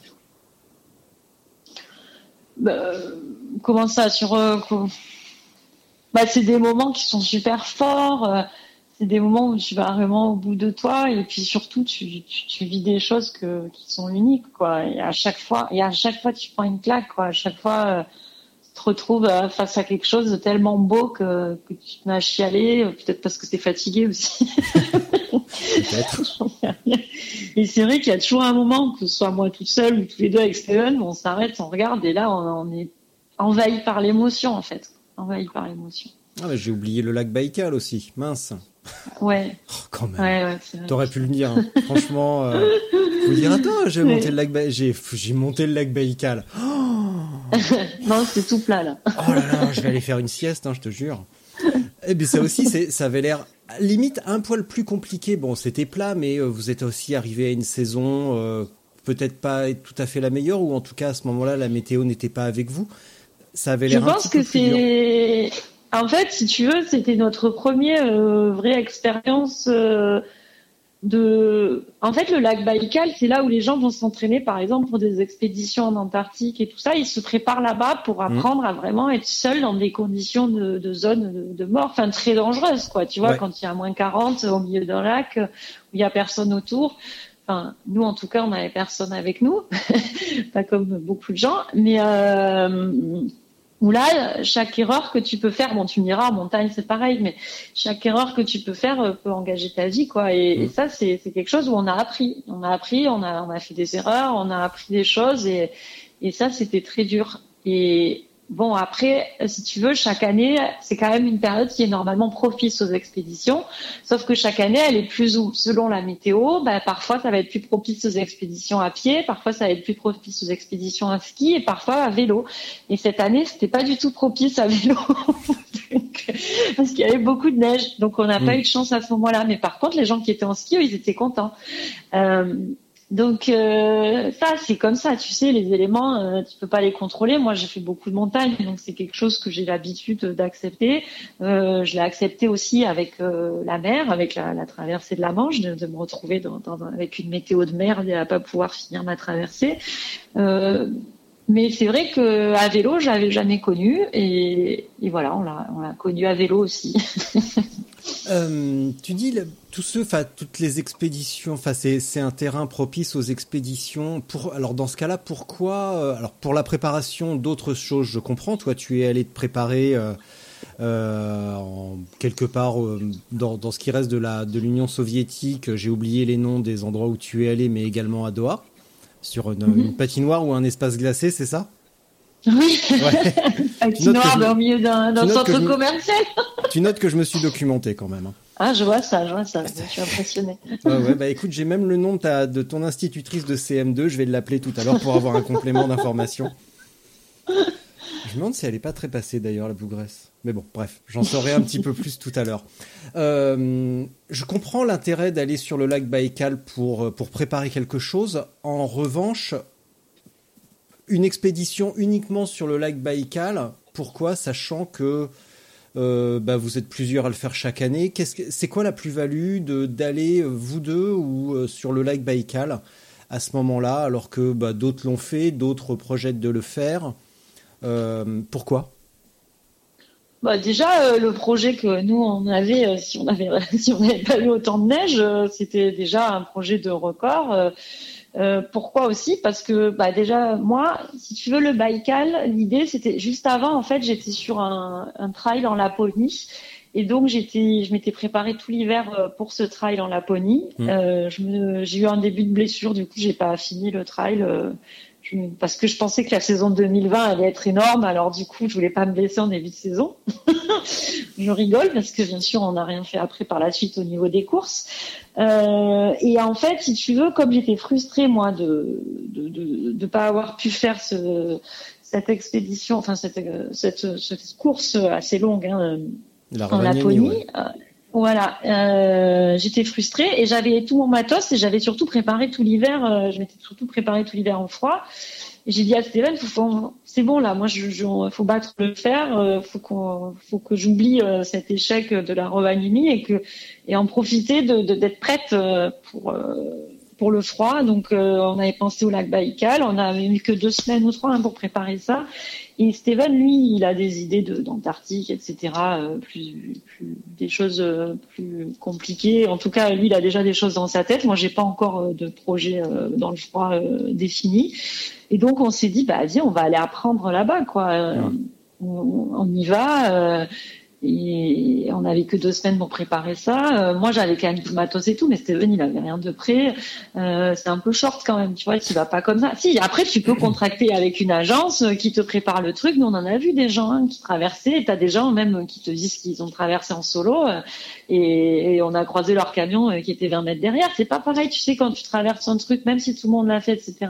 Bah, comment ça sur bah, c'est des moments qui sont super forts. C'est des moments où tu vas vraiment au bout de toi et puis surtout tu, tu, tu vis des choses que, qui sont uniques quoi. Et à chaque fois, et à chaque fois tu prends une claque quoi. À chaque fois euh, tu te retrouves euh, face à quelque chose de tellement beau que, que tu te mets à chialer, euh, peut-être parce que t'es fatigué aussi. Et c'est vrai qu'il y a toujours un moment, que ce soit moi toute seule ou tous les deux avec Steven, où on s'arrête, on regarde et là on, on est envahi par l'émotion en fait. Envahi par l'émotion. Ah j'ai oublié le lac Baïkal aussi, mince. Ouais, Oh, quand même. ouais, ouais. T'aurais pu le dire. hein. Franchement, euh, Faut dire attends, j'ai monté le lac, Ba- j'ai j'ai monté le lac Baïkal. non, c'est tout plat là. Oh là là, je vais aller faire une sieste, hein, je te jure. Et bien ça aussi, c'est, ça avait l'air limite un poil plus compliqué. Bon, c'était plat, mais euh, vous êtes aussi arrivé à une saison euh, peut-être pas tout à fait la meilleure, ou en tout cas à ce moment-là, la météo n'était pas avec vous. Ça avait Je l'air un pense petit que c'est. En fait, si tu veux, c'était notre première euh, vraie expérience euh, de. En fait, le lac Baïkal, c'est là où les gens vont s'entraîner, par exemple, pour des expéditions en Antarctique et tout ça. Ils se préparent là-bas pour Mmh. apprendre à vraiment être seuls dans des conditions de, de zone de, de mort, enfin très dangereuses, quoi. Tu vois, Ouais. quand il y a moins 40 au milieu d'un lac où il y a personne autour. Enfin, nous, en tout cas, on n'avait personne avec nous, pas comme beaucoup de gens. Mais euh, où là, chaque erreur que tu peux faire, bon, tu me diras, en montagne, c'est pareil, mais chaque erreur que tu peux faire euh, peut engager ta vie, quoi. Et, Mm. et ça, c'est c'est quelque chose où on a appris. On a appris, on a, on a fait des erreurs, on a appris des choses, et, et ça, c'était très dur. Et bon, après, si tu veux, chaque année, c'est quand même une période qui est normalement propice aux expéditions. Sauf que chaque année, elle est plus ou selon la météo. Bah, parfois, ça va être plus propice aux expéditions à pied, parfois ça va être plus propice aux expéditions à ski et parfois à vélo. Et cette année, c'était pas du tout propice à vélo parce qu'il y avait beaucoup de neige, donc on n'a pas Mm. eu de chance à ce moment-là. Mais par contre, les gens qui étaient en ski, eux, ils étaient contents. Euh, donc euh, ça, c'est comme ça, tu sais, les éléments, euh, tu peux pas les contrôler. Moi, j'ai fait beaucoup de montagnes, donc c'est quelque chose que j'ai l'habitude d'accepter. Euh, je l'ai accepté aussi avec euh, la mer, avec la, traversée de la Manche, de, me retrouver dans, dans- avec une météo de merde et à pas pouvoir finir ma traversée. Euh, mais c'est vrai que à vélo, j'avais jamais connu, et, et voilà, on l'a, on l'a connu à vélo aussi. Euh, tu dis tous ceux, enfin toutes les expéditions, enfin c'est un terrain propice aux expéditions. Pour alors dans ce cas-là, pourquoi euh, Alors pour la préparation d'autres choses, je comprends. Toi, tu es allé te préparer euh, en, quelque part dans, dans ce qui reste de la de l'Union soviétique. J'ai oublié les noms des endroits où tu es allé, mais également à Doha, sur une, une patinoire ou un espace glacé, c'est ça? Oui, Ouais. un que noir je- milieu d'un, centre je- commercial. tu notes que je me suis documenté quand même. hein. Ah, je vois ça, je vois ça. Je suis impressionnée. Ouais, ouais, bah écoute, j'ai même le nom de, ta, de ton institutrice de CM2, je vais l'appeler tout à l'heure pour avoir un complément d'information. Je me demande si elle est pas très passée d'ailleurs, la bougresse. Mais bon, bref, j'en saurai un petit peu plus tout à l'heure. Euh, je comprends l'intérêt d'aller sur le lac Baïkal pour, pour préparer quelque chose. En revanche, une expédition uniquement sur le lac Baïkal, pourquoi Sachant que euh, bah, vous êtes plusieurs à le faire chaque année. C'est quoi la plus-value de d'aller euh, vous deux ou euh, sur le lac Baïkal à ce moment-là, alors que bah, d'autres l'ont fait, d'autres projettent de le faire. Pourquoi? Bah déjà, le projet que nous on avait, si on avait, si on n'avait pas eu autant de neige, c'était déjà un projet de record. Euh, pourquoi aussi? Parce que bah déjà moi, si tu veux le Baïkal, l'idée c'était juste avant en fait, j'étais sur un, un trail en Laponie. Et donc j'étais, je m'étais préparé tout l'hiver euh, pour ce trail en Laponie. Mm. Euh, je me- j'ai eu un début de blessure, du coup j'ai pas fini le trail. euh, parce que je pensais que la saison 2020 allait être énorme, alors du coup je voulais pas me blesser en début de saison. je rigole parce que bien sûr on n'a rien fait après par la suite au niveau des courses. Euh, et en fait, si tu veux, comme j'étais frustrée moi de de, de de pas avoir pu faire ce cette expédition, enfin cette euh, cette, cette course assez longue hein, La en Laponie. ouais. euh, voilà, euh, j'étais frustrée et j'avais tout mon matos et j'avais surtout préparé tout l'hiver. euh, je m'étais surtout préparé tout l'hiver en froid. Et j'ai dit à Steven, c'est bon là, moi, je, je- faut battre le fer, euh, faut qu'on, faut que j'oublie euh, cet échec de la Rovaniemi et que et en profiter de, de- d'être prête euh, pour euh, pour le froid. Donc, euh, on avait pensé au lac Baïkal. On avait eu que deux semaines ou trois hein, pour préparer ça. Et Steven, lui, il a des idées de, d'Antarctique, etc. euh, plus, plus, des choses euh, plus compliquées. En tout cas, lui, il a déjà des choses dans sa tête. Moi, j'ai pas encore de projet dans le froid défini. Et donc, on s'est dit, bah, viens, on va aller apprendre là-bas, quoi. On, on y va. Et on n'avait que deux semaines pour préparer ça. Euh, moi, j'avais quand même du matos et tout, mais Steven, il avait rien de prêt. Euh, c'est un peu short quand même, tu vois, tu vas pas comme ça. Si, après, tu peux contracter avec une agence qui te prépare le truc. Nous, on en a vu des gens hein, qui traversaient. T'as des gens même qui te disent qu'ils ont traversé en solo euh, et, et, on a croisé leur camion qui était 20 mètres derrière. C'est pas pareil, tu sais, quand tu traverses un truc, même si tout le monde l'a fait, etc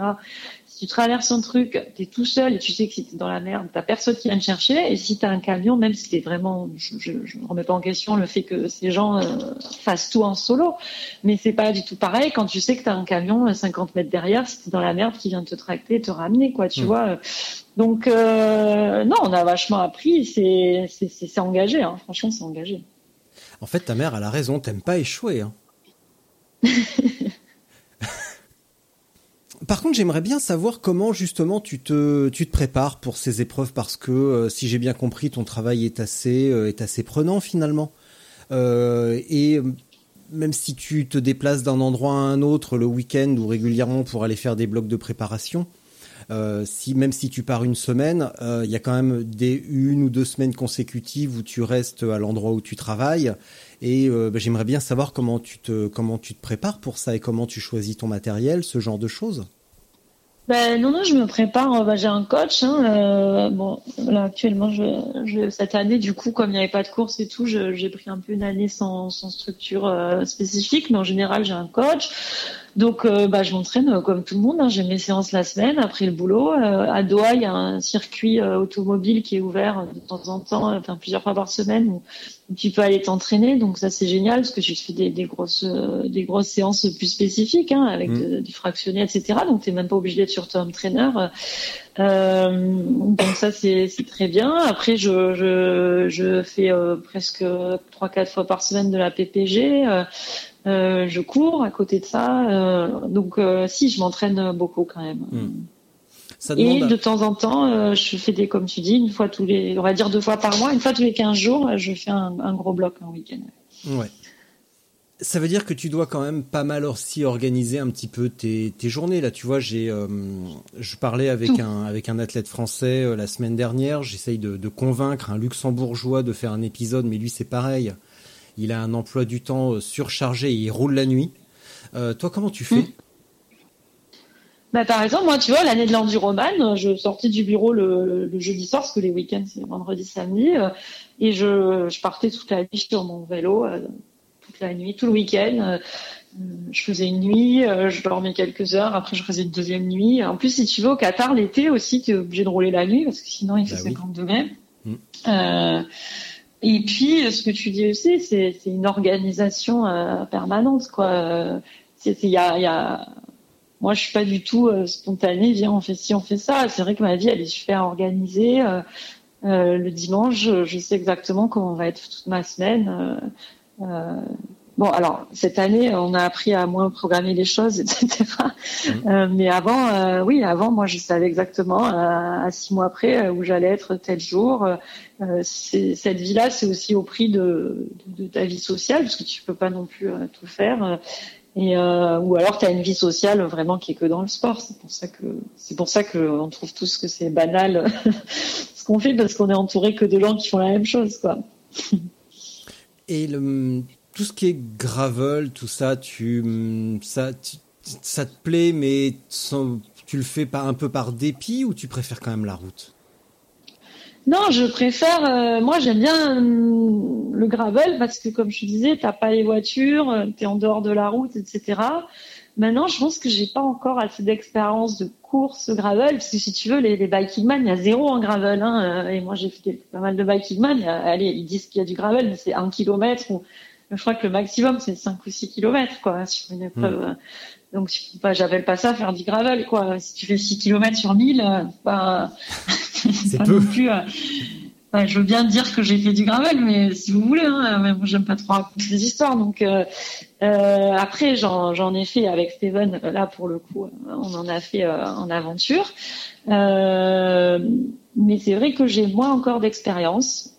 tu traverses un truc, tu es tout seul et tu sais que si tu dans la merde, t'as personne qui vient te chercher. Et si tu as un camion, même si t'es vraiment, je ne remets pas en question le fait que ces gens euh, fassent tout en solo, mais c'est pas du tout pareil quand tu sais que tu as un camion 50 mètres derrière, si tu dans la merde, qui vient te tracter, te ramener, quoi, tu mm. vois. Donc, euh, non, on a vachement appris, c'est engagé, hein. franchement, c'est engagé. En fait, ta mère, elle a raison, t'aimes pas échouer. Hein. Par contre, j'aimerais bien savoir comment justement tu te tu te prépares pour ces épreuves parce que euh, si j'ai bien compris, ton travail est assez euh, est assez prenant finalement. Euh, et même si tu te déplaces d'un endroit à un autre le week-end ou régulièrement pour aller faire des blocs de préparation, si même si tu pars une semaine, il y a quand même des une ou deux semaines consécutives où tu restes à l'endroit où tu travailles. Et bah, j'aimerais bien savoir comment tu te comment tu te prépares pour ça et comment tu choisis ton matériel, ce genre de choses. Ben, non, non, je me prépare. Ben, j'ai un coach. Hein, euh, bon, là actuellement, je, je, cette année, du coup, comme il n'y avait pas de course et tout, j'ai pris un peu une année sans, sans structure euh, spécifique, mais en général, j'ai un coach. Donc, bah, je m'entraîne comme tout le monde. Hein. J'ai mes séances la semaine après le boulot. À Doha, il y a un circuit automobile qui est ouvert de temps en temps, enfin plusieurs fois par semaine, où, tu peux aller t'entraîner. Donc ça, c'est génial parce que tu fais des, des grosses, des grosses séances plus spécifiques hein, avec mmh. du fractionné, etc. Donc t'es même pas obligé d'être sur ton trainer. Euh, donc ça c'est très bien. Après je je, je fais presque trois quatre fois par semaine de la PPG. Euh, je cours à côté de ça. Euh, donc, euh, si, je m'entraîne beaucoup quand même. Et de temps en temps, je fais des, comme tu dis, une fois tous les, on va dire deux fois par mois, une fois tous les 15 jours, je fais un, gros bloc un week-end. Ouais. Ça veut dire que tu dois quand même pas mal aussi organiser un petit peu tes, tes journées. Là, tu vois, j'ai, je parlais avec un avec un athlète français la semaine dernière. J'essaye de, de, convaincre un luxembourgeois de faire un épisode, mais lui c'est pareil il a un emploi du temps euh, surchargé et il roule la nuit. Euh, toi, comment tu fais? Hmm. Bah, par exemple, moi, tu vois, l'année de l'enduroman, je sortais du bureau le, jeudi soir, parce que les week-ends, c'est vendredi, samedi, euh, et je, partais toute la nuit sur mon vélo, toute la nuit, tout le week-end. je faisais une nuit, je dormais quelques heures, après je faisais une deuxième nuit. En plus, si tu vas au Qatar, l'été aussi, tu es obligé de rouler la nuit, parce que sinon, il fait 50 bah degrés. Hmm. Et puis, ce que tu dis aussi, c'est une organisation euh, permanente, quoi. Il y a, y a, moi, je suis pas du tout euh, spontanée. Viens, on fait ci, on fait ça. C'est vrai que ma vie, elle est super organisée. Euh, euh le dimanche, je sais exactement comment va être toute ma semaine. Bon, alors cette année, on a appris à moins programmer les choses, etc. Mmh. Mais avant, oui, avant, moi, je savais exactement à six mois après où j'allais être tel jour. cette vie-là, c'est aussi au prix de, de, ta vie sociale, parce que tu peux pas non plus tout faire. Et ou alors tu as une vie sociale vraiment qui est que dans le sport. C'est pour ça que c'est pour ça que trouve tous que c'est banal ce qu'on fait parce qu'on est entouré que de gens qui font la même chose, quoi. Et tout ce qui est gravel, tout ça, tu, ça, ça te plaît, mais tu le fais pas un peu par dépit ou tu préfères quand même la route? Non, je préfère. Euh, moi, j'aime bien euh, le gravel parce que, comme je te disais, t'as pas les voitures, euh, tu es en dehors de la route, etc. Maintenant, je pense que j'ai pas encore assez d'expérience de course gravel parce que si tu veux, les, les biking man, il y a zéro en gravel. Hein, et moi, j'ai fait pas mal de biking man. allez, ils disent qu'il y a du gravel, mais c'est un kilomètre ou je crois que le maximum c'est 5 ou 6 kilomètres quoi sur une épreuve. Hmm. Donc pas j'appelle pas ça faire du gravel quoi. Si tu fais 6 kilomètres sur 1000, euh, bah, c'est pas non plus. Euh, je veux bien dire que j'ai fait du gravel, mais si vous voulez, hein, moi j'aime pas trop raconter des histoires. Donc euh, euh, après j'en ai fait avec Steven. Là pour le coup, on en a fait en aventure. mais c'est vrai que j'ai moins encore d'expérience.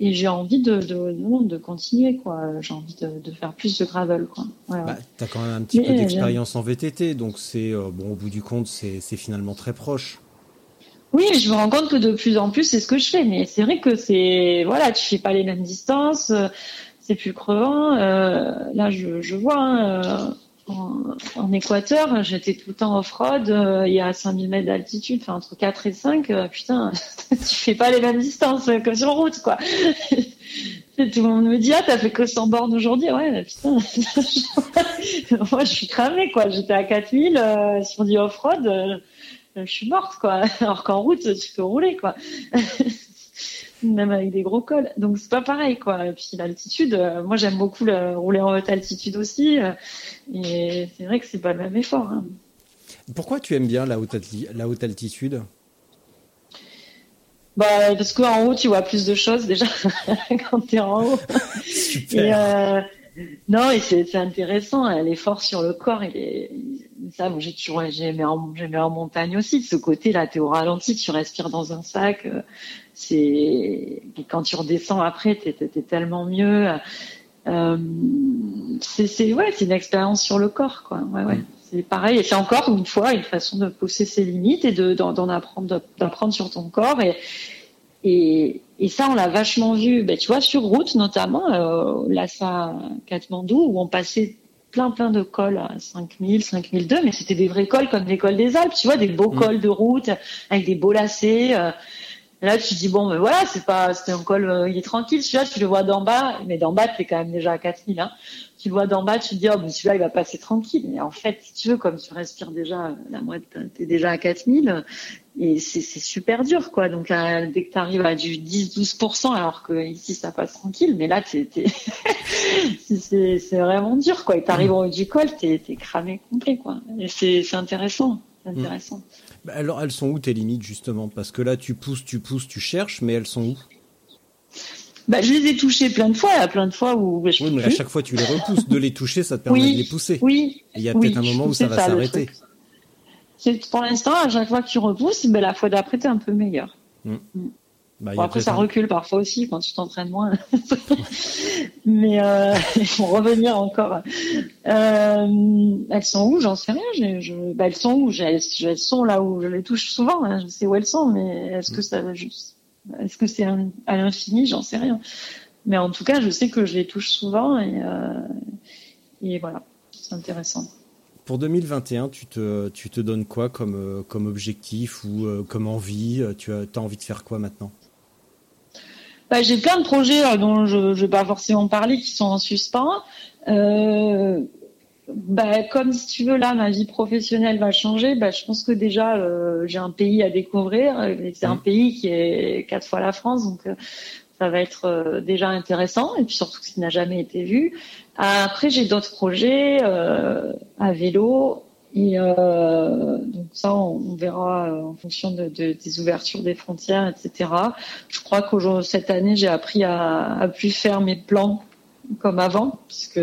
Euh, et j'ai envie de, de, de, continuer quoi j'ai envie de, de, faire plus de gravel quoi ouais, bah, t'as quand même un petit peu d'expérience en VTT donc c'est euh, bon au bout du compte c'est finalement très proche Oui, je me rends compte que de plus en plus, c'est ce que je fais. Mais c'est vrai que c'est, voilà, tu fais pas les mêmes distances, euh, c'est plus crevant. Euh, là, je, je vois, hein, euh, en, Équateur, j'étais tout le temps off-road, euh, il y a 5000 mètres d'altitude, enfin entre 4 et 5, euh, putain, tu fais pas les mêmes distances que sur route, quoi. Tout le monde me dit, ah, t'as fait que 100 bornes aujourd'hui, ouais, putain. Moi, je suis cramée, quoi. J'étais à 4000, euh, si on dit off-road, euh, je suis morte, quoi. Alors qu'en route, tu peux rouler, quoi. Même avec des gros cols. Donc, c'est pas pareil, quoi. Et puis, l'altitude, euh, moi, j'aime beaucoup le, rouler en haute altitude aussi. euh, et c'est vrai que c'est pas le même effort. hein. Pourquoi tu aimes bien la haute, alti- la haute altitude? Bah, parce qu'en haut, tu vois plus de choses déjà quand t'es en haut. Et, euh, non, et c'est intéressant. hein, L'effort sur le corps, il est ça. Bon, j'ai toujours j'ai aimé en, en montagne aussi. De ce côté-là, t'es au ralenti, tu respires dans un sac. C'est et quand tu redescends après, t'es t'es tellement mieux. Euh, c'est ouais, c'est une expérience sur le corps, quoi. Ouais, ouais. C'est pareil. Et c'est encore une fois une façon de pousser ses limites et de d'en apprendre d'apprendre sur ton corps et et, et ça, on l'a vachement vu, ben, tu vois, sur route notamment, euh, Lhasa Katmandou, où on passait plein plein de cols à 5000, 5002, mais c'était des vrais cols comme les cols des Alpes, tu vois, des beaux cols de route avec des beaux lacets. euh. Là, tu te dis bon, ben voilà, c'est pas, c'est un col, euh, il est tranquille, celui-là, tu le vois d'en bas, mais d'en bas, t'es quand même déjà à 4000, hein. Tu le vois d'en bas, tu te dis, oh, ben celui-là, il va passer tranquille. Mais en fait, si tu veux, comme tu respires déjà euh, la moitié, t'es déjà à 4000, et c'est c'est super dur, quoi. Donc, euh, dès que tu arrives à du 10-12%, alors que ici, ça passe tranquille, mais là, t'es- t'es- c'est- c'est vraiment dur, quoi. Et t'arrives au haut du col, t'es es cramé complet, quoi. Et c'est c'est intéressant. C'est intéressant. Bah, Alors, elles sont où tes limites, justement? Parce que là, tu pousses, tu pousses, tu cherches, mais elles sont où? Bah, je les ai touchés plein de fois, a plein de fois où bah, je Oui, mais à chaque fois, tu les repousses. De les toucher, ça te permet oui, de les pousser. Oui. Et il y a oui, peut-être un moment où ça va s'arrêter. pour l'instant, à chaque fois que tu repousses, ben, la fois d'après, t'es un peu meilleur. Bah, il Bon, a après, ça recule parfois aussi quand tu t'entraînes moins. Mais euh, pour revenir encore, euh, elles sont où? J'en sais rien. Je, je, bah, elles sont où? Elles, sont là où je les touche souvent. hein. Je sais où elles sont, mais est-ce que ça va juste Est-ce que c'est à l'infini? J'en sais rien. Mais en tout cas, je sais que je les touche souvent et, euh, et voilà, c'est intéressant. Pour 2021, tu te, tu te donnes quoi comme, euh, comme objectif ou comme envie? Tu as, as envie de faire quoi maintenant? Bah, j'ai plein de projets euh, dont je ne vais pas forcément parler qui sont en suspens. Euh, bah, comme si tu veux là, ma vie professionnelle va changer. Bah, je pense que déjà euh, j'ai un pays à découvrir. C'est un Mhm. pays qui est quatre fois la France, donc ça va être déjà intéressant. Et puis surtout ça n'a jamais été vu. Après, j'ai d'autres projets à vélo. Et euh, donc ça, on, verra euh, en fonction de, de- des ouvertures des frontières, etc. Je crois qu'aujourd'hui, cette année, j'ai appris à, plus faire mes plans comme avant, puisque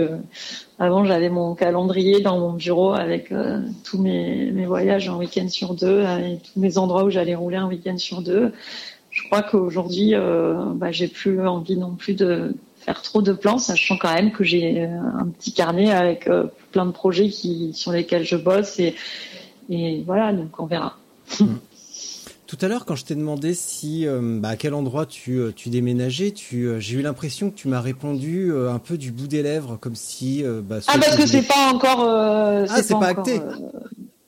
avant j'avais mon calendrier dans mon bureau avec euh, tous mes, voyages un week-end sur deux euh, et tous mes endroits où j'allais rouler un week-end sur deux. Je crois qu'aujourd'hui, bah, j'ai plus envie non plus de faire trop de plans, sachant quand même que j'ai euh, un petit carnet avec euh, plein de projets qui, sur lesquels je bosse et, et voilà, donc on verra. Tout à l'heure, quand je t'ai demandé si euh, bah, à quel endroit tu, tu déménageais, tu, j'ai eu l'impression que tu m'as répondu un peu du bout des lèvres, comme si. bah, Ah parce que c'est voulais- pas encore. euh, Ah, c'est pas encore, acté. euh,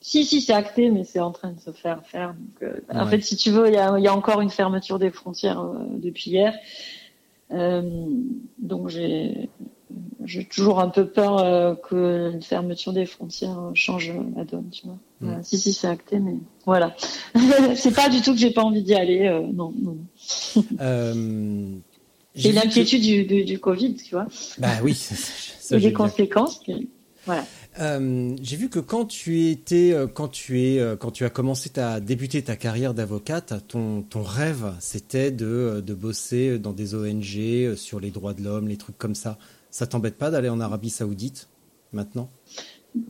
Si si c'est acté, mais c'est en train de se faire faire. Donc, euh, En fait, si tu veux, il y a, il y a encore une fermeture des frontières depuis hier. Euh, donc j'ai j'ai toujours un peu peur euh, que une fermeture des frontières euh, change la donne, tu vois. Voilà. Si si c'est acté, mais voilà. c'est pas du tout que j'ai pas envie d'y aller. euh, non non. Euh, j'ai Et que- l'inquiétude du, du, du Covid, tu vois, Bah oui, ça, ça, et les conséquences. Voilà. Euh, j'ai vu que quand tu étais, euh, quand tu es, euh, quand tu as commencé ta débuté ta carrière d'avocate, ton ton rêve c'était de de bosser dans des ONG sur les droits de l'homme, les trucs comme ça. Ça t'embête pas d'aller en Arabie Saoudite maintenant?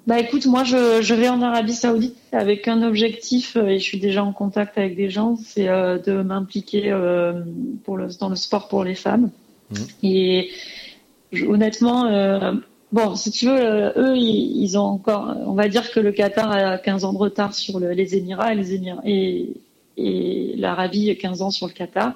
Bah écoute, moi je, je vais en Arabie Saoudite avec un objectif et je suis déjà en contact avec des gens, c'est euh, de m'impliquer euh, pour le, dans le sport pour les femmes. Mhm. Et je- honnêtement, bon, si tu veux, euh, eux ils, ont encore, on va dire que le Qatar a 15 ans de retard sur le- les Émirats et les Émirats et et l'Arabie 15 ans sur le Qatar.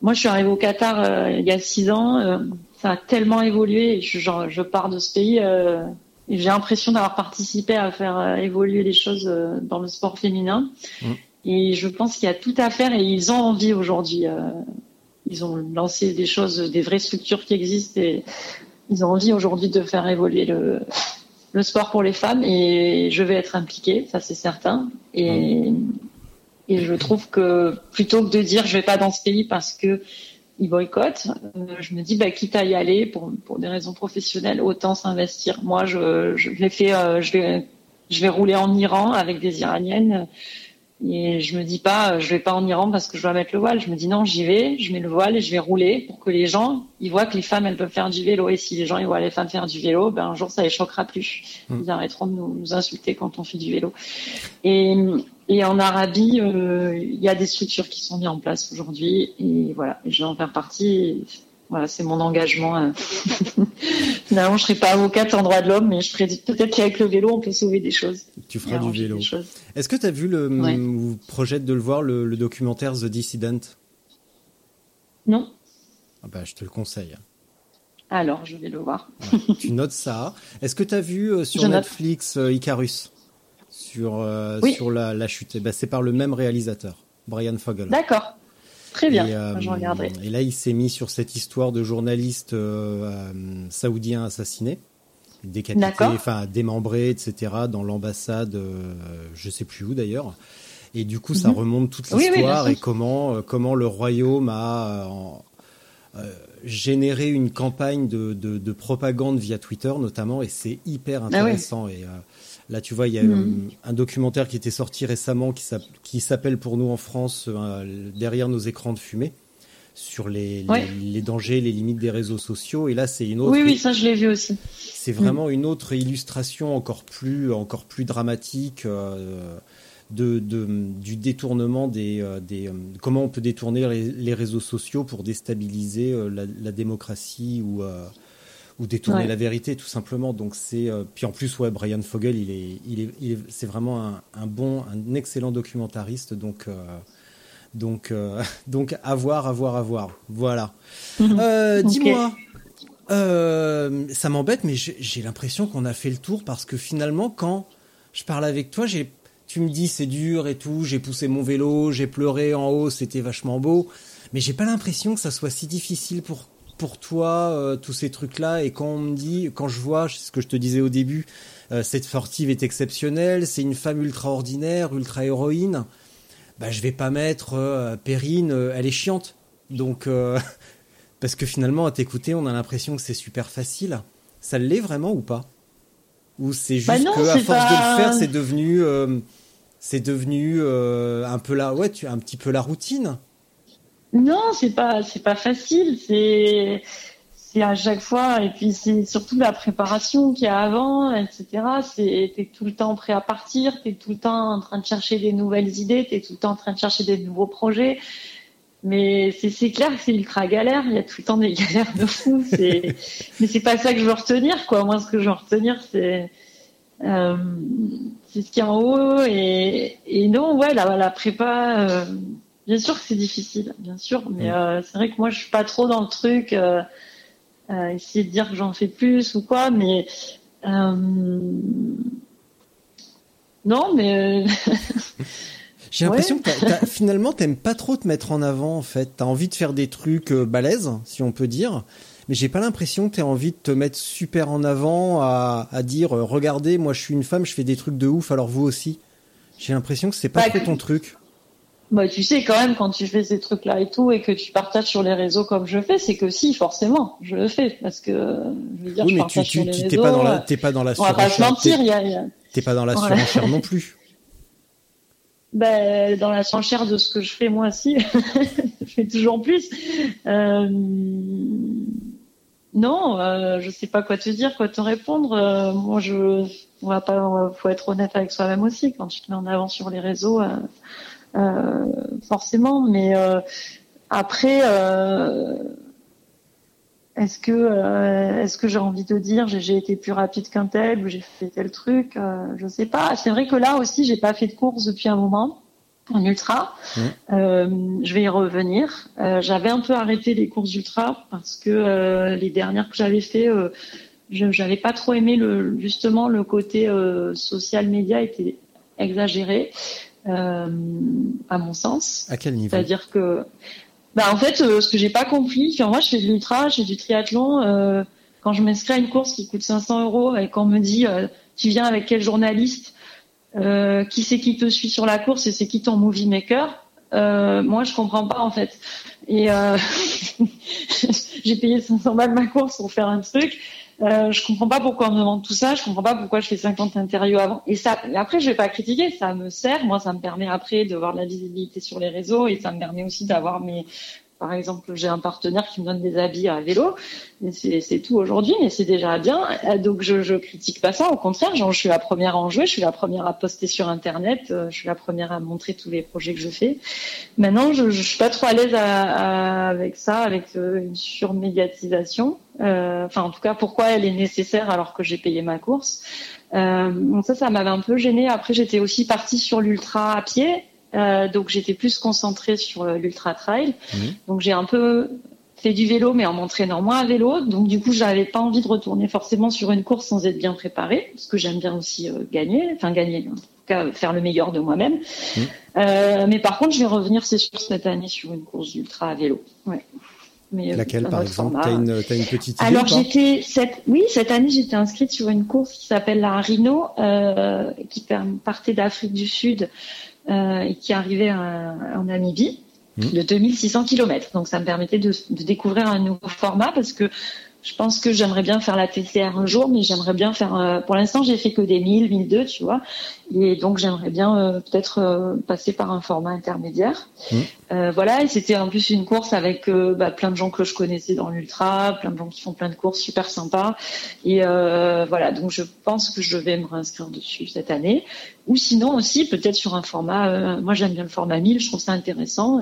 Moi, je suis arrivée au Qatar euh, il y a 6 ans. euh, ça a tellement évolué. Je, genre, je pars de ce pays euh, et j'ai l'impression d'avoir participé à faire évoluer les choses dans le sport féminin. Mm. Et je pense qu'il y a tout à faire et ils ont envie aujourd'hui. ils ont lancé des choses, des vraies structures qui existent et ils ont envie aujourd'hui de faire évoluer le, le sport pour les femmes et je vais être impliquée, ça c'est certain. Et, et je trouve que plutôt que de dire je vais pas dans ce pays parce que ils boycottent, euh, je me dis bah quitte à y aller pour pour des raisons professionnelles, autant s'investir. Moi je je l'ai fait, euh, je vais je vais rouler en Iran avec des Iraniennes. Et je me dis pas, euh, je vais pas en Iran parce que je dois mettre le voile. Je me dis non, j'y vais, je mets le voile et je vais rouler pour que les gens, ils voient que les femmes, elles peuvent faire du vélo. Et si les gens, ils voient les femmes faire du vélo, ben un jour, ça les choquera plus. Ils arrêteront de nous, nous insulter quand on fait du vélo. Et, et en Arabie, euh, il y a des structures qui sont mises en place aujourd'hui. Et voilà, je vais en faire partie. Voilà, c'est mon engagement. euh. Finalement, je serai pas avocate en droit de l'homme, mais je ferai peut-être qu'avec le vélo, on peut sauver des choses. Tu feras du vélo. Est-ce que tu as vu le, Ouais. ou projettes de le voir, le, le documentaire The Dissident? Non ah bah, Je te le conseille. Alors, je vais le voir. tu notes ça. Est-ce que tu as vu euh, sur Je. Netflix euh, Icarus? Sur, euh, Oui. sur la, la chute Eh ben, C'est par le même réalisateur, Brian Fogel. D'accord. Très bien. Et, euh, je regarderai. et là, il s'est mis sur cette histoire de journaliste euh, euh, saoudien assassiné, décapité, enfin démembré, etc., dans l'ambassade, euh, je sais plus où d'ailleurs. Et du coup, ça remonte toute Mhm. Oui, oui, bien l'histoire et comment euh, comment le royaume a en- généré une campagne de, de, de propagande via Twitter notamment, et c'est hyper Ah oui. intéressant. Et là, tu vois, il y a euh, un documentaire qui était sorti récemment qui s'app- qui s'appelle pour nous en France euh, derrière nos écrans de fumée sur les, les- Ouais. les dangers, les limites des réseaux sociaux. Et là, c'est une autre. Oui, oui, ça je l'ai vu aussi. C'est vraiment une autre illustration encore plus, encore plus dramatique euh, de, de- du détournement des, euh, des comment on peut détourner les, les réseaux sociaux pour déstabiliser la, la démocratie ou euh, ou détourner Ouais. la vérité tout simplement. Donc c'est euh, puis en plus ouais Brian Fogel il est il est, il est- c'est vraiment un, un bon un excellent documentariste donc euh, donc euh, donc à voir à voir à voir voilà. Ok. Dis-moi. Ça m'embête, mais j'ai j'ai l'impression qu'on a fait le tour parce que finalement, quand je parle avec toi, j'ai, tu me dis c'est dur et tout, j'ai poussé mon vélo, j'ai pleuré en haut, c'était vachement beau, mais j'ai pas l'impression que ça soit si difficile pour pour toi euh, tous ces trucs-là. Et quand on me dit, quand je vois, c'est ce que je te disais au début, euh, cette sportive est exceptionnelle, c'est une femme ultra ordinaire, ultra héroïne. Bah, je vais pas mettre euh, Perrine, elle est chiante. Donc parce que finalement, à t'écouter, on a l'impression que c'est super facile. Ça l'est vraiment ou pas? Ou c'est juste Bah non, que à force de le faire, c'est devenu, c'est devenu un peu la, ouais, tu un petit peu la routine? Non, c'est pas, c'est pas facile. C'est, à chaque fois, et puis c'est surtout la préparation qu'il y a avant, etc. C'est, t'es tout le temps prêt à partir, t'es tout le temps en train de chercher des nouvelles idées, t'es tout le temps en train de chercher des nouveaux projets. Mais c'est, clair que c'est ultra galère. Il y a tout le temps des galères de fou. Mais c'est pas ça que je veux retenir, quoi. Moi, ce que je veux retenir, c'est, euh, ce qui est en haut. Et, et non, ouais, la, la prépa. euh, Bien sûr que c'est difficile, bien sûr, mais euh, c'est vrai que moi je suis pas trop dans le truc, euh, euh, essayer de dire que j'en fais plus ou quoi, mais non, mais J'ai l'impression Ouais. que t'as- t'as- finalement, t'aimes pas trop te mettre en avant, en fait. T'as envie de faire des trucs balèzes, si on peut dire. Mais j'ai pas l'impression que t'aies envie de te mettre super en avant à, à dire, regardez, moi je suis une femme, je fais des trucs de ouf, alors vous aussi. J'ai l'impression que c'est pas Bah, trop ton truc. Bah, tu sais quand même quand tu fais ces trucs-là et tout et que tu partages sur les réseaux comme je fais, c'est que si forcément je le fais parce que je veux dire Oui, je mais tu, partage tu, sur les tu- réseaux. t'es pas dans la, euh, t'es pas dans la on va pas se mentir, T'es- il y a, il y a- T'es pas dans la Voilà. surenchère non plus. Ben, dans la surenchère de ce que je fais moi aussi, je fais toujours plus. Euh, non, euh, je sais pas quoi te dire, quoi te répondre. Euh, moi, je, on va pas, faut être honnête avec soi-même aussi quand tu te mets en avant sur les réseaux, forcément. Mais euh, après, euh, est-ce que, euh, est-ce que j'ai envie de dire j'ai été plus rapide qu'un tel ou j'ai fait tel truc euh, Je sais pas. C'est vrai que là aussi, j'ai pas fait de course depuis un moment. en ultra. Euh, je vais y revenir. Euh, j'avais un peu arrêté les courses ultra parce que euh, les dernières que j'avais fait, euh, je j'avais pas trop aimé le justement le côté euh, social média était exagéré euh, à mon sens. À quel niveau C'est-à-dire que, bah en fait, euh, ce que j'ai pas compris, enfin, moi je fais de l'ultra, je fais du triathlon. euh, quand je m'inscris à une course qui coûte 500 euros et qu'on me dit euh, tu viens avec quel journaliste, euh, qui c'est qui te suit sur la course et c'est qui ton movie maker, euh, moi je comprends pas en fait. Et euh, j'ai payé 500 balles ma course pour faire un truc. Euh, je comprends pas pourquoi on me demande tout ça. Je comprends pas pourquoi je fais 50 interviews avant. Et ça, après, je vais pas critiquer. Ça me sert. Moi, ça me permet après de voir de la visibilité sur les réseaux et ça me permet aussi d'avoir mes, par exemple, j'ai un partenaire qui me donne des habits à vélo. C'est tout aujourd'hui, mais c'est déjà bien. Euh, Donc je, critique pas ça. Au contraire, je suis la première à en jouer. Je suis la première à poster sur Internet. euh, Je suis la première à montrer tous les projets que je fais. Maintenant, je, je suis pas trop à l'aise avec ça, avec euh, une surmédiatisation. Enfin, en tout cas, pourquoi elle est nécessaire alors que j'ai payé ma course. Donc ça, ça m'avait un peu gênée. Après, j'étais aussi partie sur l'ultra à pied. Euh, donc j'étais plus concentrée sur euh, l'ultra trail. Donc j'ai un peu fait du vélo, mais en m'entraînant moins à vélo. Donc du coup, j'avais pas envie de retourner forcément sur une course sans être bien préparée, parce que j'aime bien aussi euh, gagner, enfin gagner, en tout cas faire le meilleur de moi-même. Euh, mais par contre, je vais revenir, c'est sûr, cette année sur une course d'ultra à vélo. Ouais. Mais, Laquelle, par exemple. T'as une, petite idée Alors j'étais cette oui cette année j'étais inscrite sur une course qui s'appelle la Rhino euh, qui partait d'Afrique du Sud et qui arrivait à- en Namibie Mhm. de 2600 km. Donc ça me permettait de, de découvrir un nouveau format parce que je pense que j'aimerais bien faire la TCR un jour, mais j'aimerais bien faire. euh, pour l'instant, j'ai fait que des 1000, 1002, tu vois. Et donc j'aimerais bien euh, peut-être euh, passer par un format intermédiaire. Euh, voilà, et c'était en plus une course avec bah, plein de gens que je connaissais dans l'ultra, plein de gens qui font plein de courses super sympas. Et voilà, donc je pense que je vais me réinscrire dessus cette année. Ou sinon aussi, peut-être sur un format, moi j'aime bien le format 1000, je trouve ça intéressant.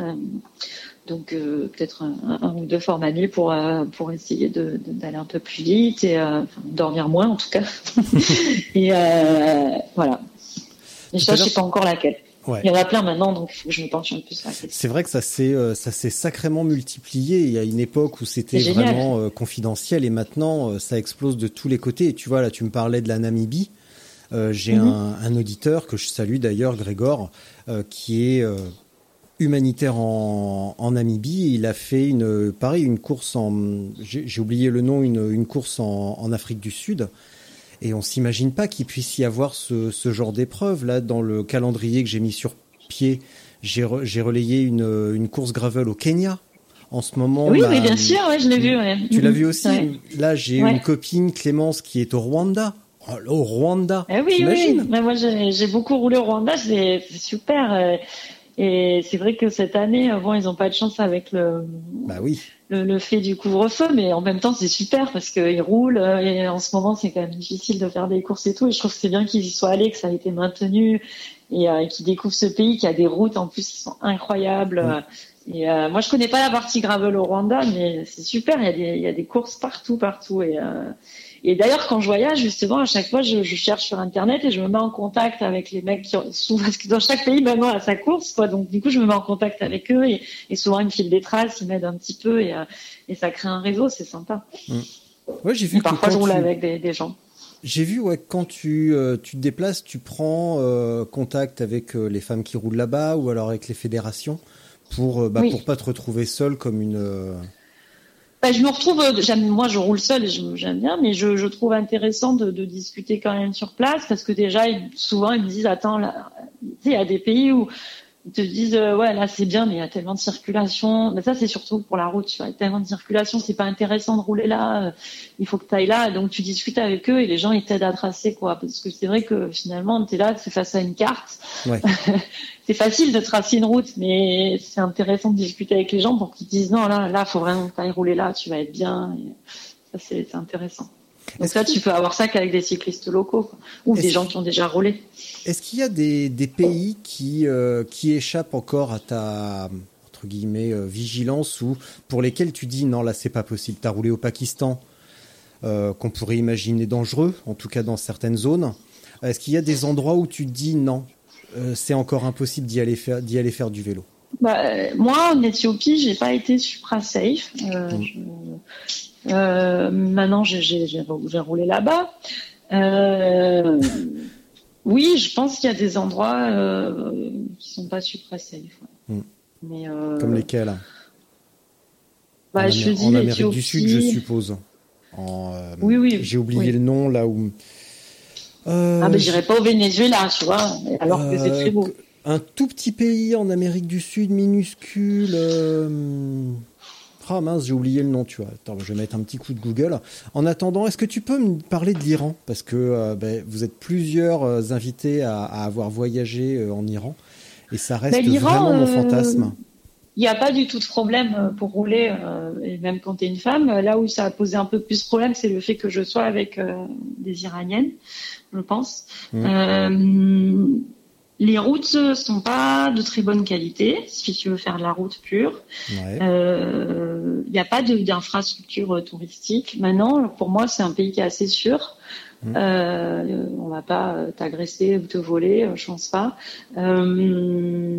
Donc euh, peut-être un, ou deux formats 1000 pour, euh, pour essayer de- d'aller un peu plus vite et euh, enfin, dormir moins en tout cas. et euh, voilà. Tout ça, je sais pas encore laquelle. Ouais. Il y en a plein maintenant, donc il faut que je me penche un peu sur la question. C'est vrai que ça s'est ça s'est sacrément multiplié. Il y a une époque où c'était vraiment confidentiel et maintenant ça explose de tous les côtés. Et tu vois là, tu me parlais de la Namibie. Euh, J'ai Mhm. un, un auditeur que je salue d'ailleurs, Grégor, euh, qui est euh, humanitaire en, en Namibie. Il a fait une pareil une course en j'ai oublié le nom une, une course en, en Afrique du Sud. Et on s'imagine pas qu'il puisse y avoir ce, ce genre d'épreuve là dans le calendrier que j'ai mis sur pied. J'ai re- relayé une, une course gravel au Kenya en ce moment. Oui, oui, bien sûr, ouais, je l'ai vu. Ouais. Tu l'as Mhm. vu aussi? Ouais. Là, j'ai une copine Clémence qui est au Rwanda. Oh, là, au Rwanda. Eh oui, oui. Mais moi, j'ai beaucoup roulé au Rwanda, c'est c'est super. Et c'est vrai que cette année, bon, ils n'ont pas de chance avec le, Bah oui. le, le fait du couvre-feu, mais en même temps, c'est super parce qu'ils roulent. Et en ce moment, c'est quand même difficile de faire des courses et tout. Et je trouve que c'est bien qu'ils y soient allés, que ça a été maintenu et euh, qu'ils découvrent ce pays qui a des routes en plus qui sont incroyables. Et euh, moi, je connais pas la partie gravel au Rwanda, mais c'est super. Il y a des, il y a des courses partout, partout. Et, euh, et d'ailleurs, quand je voyage, justement, à chaque fois, je, je cherche sur Internet et je me mets en contact avec les mecs qui ont, souvent, parce que dans chaque pays, maintenant, a sa course, quoi. Donc, du coup, je me mets en contact avec eux et, et souvent, ils me filent des traces, ils m'aident un petit peu et, euh, et ça crée un réseau, c'est sympa. Ouais, j'ai vu Et que parfois, je roule tu- avec des, des gens. J'ai vu ouais, quand tu, euh, tu te déplaces, tu prends euh, contact avec euh, les femmes qui roulent là-bas ou alors avec les fédérations pour bah, Oui. pour pas te retrouver seul comme une. Bah, je me retrouve, moi je roule seule et j'aime bien, mais je, trouve intéressant de, discuter quand même sur place parce que déjà, souvent ils me disent, attends, il y a des pays où ils te disent, euh, ouais, là c'est bien, mais il y a tellement de circulation. Mais ça, c'est surtout pour la route, tu vois, il y a tellement de circulation, c'est pas intéressant de rouler là, euh, il faut que tu ailles là. Donc tu discutes avec eux et les gens ils t'aident à tracer, quoi. Parce que c'est vrai que finalement, tu es là, c'est face à une carte. Ouais. c'est facile de tracer une route, mais c'est intéressant de discuter avec les gens pour qu'ils te disent non, là, là, faut vraiment que tu ailles rouler là, tu vas être bien. Et ça, c'est intéressant. Donc ça, que- tu peux avoir ça qu'avec des cyclistes locaux quoi. ou des gens qui ont déjà roulé. Est-ce qu'il y a des, des pays qui euh, qui échappent encore à ta entre guillemets euh, vigilance ou pour lesquels tu dis non là c'est pas possible. T'as roulé au Pakistan euh, qu'on pourrait imaginer dangereux, en tout cas dans certaines zones. Est-ce qu'il y a des endroits où tu te dis non c'est encore impossible d'y aller faire aller faire du vélo? Bah, moi, en Éthiopie, j'ai pas été supra safe. Euh, Mm. je- maintenant, j'ai- roulé là-bas. Euh, oui, je pense qu'il y a des endroits euh, qui sont pas supra safe. ouais. Mm. Mais euh, Comme lesquels bah, en, je dis en Amérique du. Sud, je suppose. En, euh, Oui, oui, J'ai oublié oui. le nom là où. Euh, Ah, ben, j'irai pas au Venezuela, tu vois, alors que c'est Euh, très beau. Un tout petit pays en Amérique du Sud, minuscule. Ah mince, j'ai oublié le nom, tu vois. Attends, je vais mettre un petit coup de Google. En attendant, est-ce que tu peux me parler de l'Iran? Parce que euh, ben, vous êtes plusieurs euh, invités à, à avoir voyagé euh, en Iran. Et ça reste Ben, vraiment mon fantasme. Il n'y a pas du tout de problème pour rouler, euh, et même quand tu es une femme. Là où ça a posé un peu plus de problème, c'est le fait que je sois avec euh, des Iraniennes, je pense. Mhm. Euh, les routes sont pas de très bonne qualité, si tu veux faire de la route pure. Ouais. Euh, Il n'y a pas d'infrastructure touristique. Maintenant, pour moi, c'est un pays qui est assez sûr. Mhm. Euh, on va pas euh, t'agresser ou te voler, euh, je pense pas. Euh,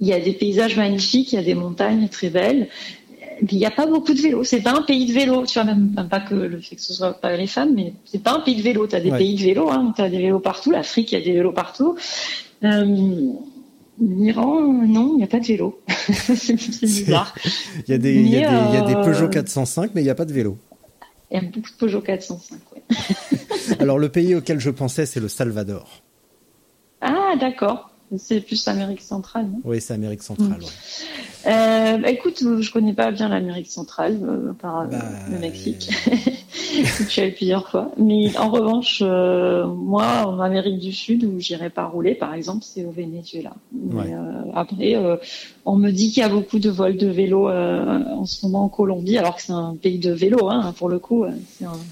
il y a des paysages magnifiques, il y a des montagnes très belles. Il n'y a pas beaucoup de vélos. C'est pas un pays de vélo. Tu vois, même, même pas que le fait que ce soit pas les femmes, mais c'est pas un pays de vélo. Tu as des Ouais. pays de vélo, hein. tu as des vélos partout. L'Afrique, il y a des vélos partout. Euh, L'Iran, non, il n'y a pas de vélo. c'est bizarre. Il y a des, il y il y a des Mais, Peugeot euh, 405, mais il n'y a pas de vélo. Il y a beaucoup de Peugeot 405. Ouais. Alors le pays auquel je pensais, c'est le Salvador. Ah, d'accord. C'est plus l'Amérique centrale. non? Oui, c'est Amérique centrale. Mm. ouais. Euh, bah, écoute, je connais pas bien l'Amérique centrale, euh, par euh, Bah, le Mexique. Je suis allée plusieurs fois. Mais en revanche, euh, moi, en Amérique du Sud, où j'irai pas rouler, par exemple, c'est au Venezuela. Mais, Ouais. euh, après, euh, on me dit qu'il y a beaucoup de vols de vélo en ce moment en Colombie, alors que c'est un pays de vélo, hein, pour le coup. un-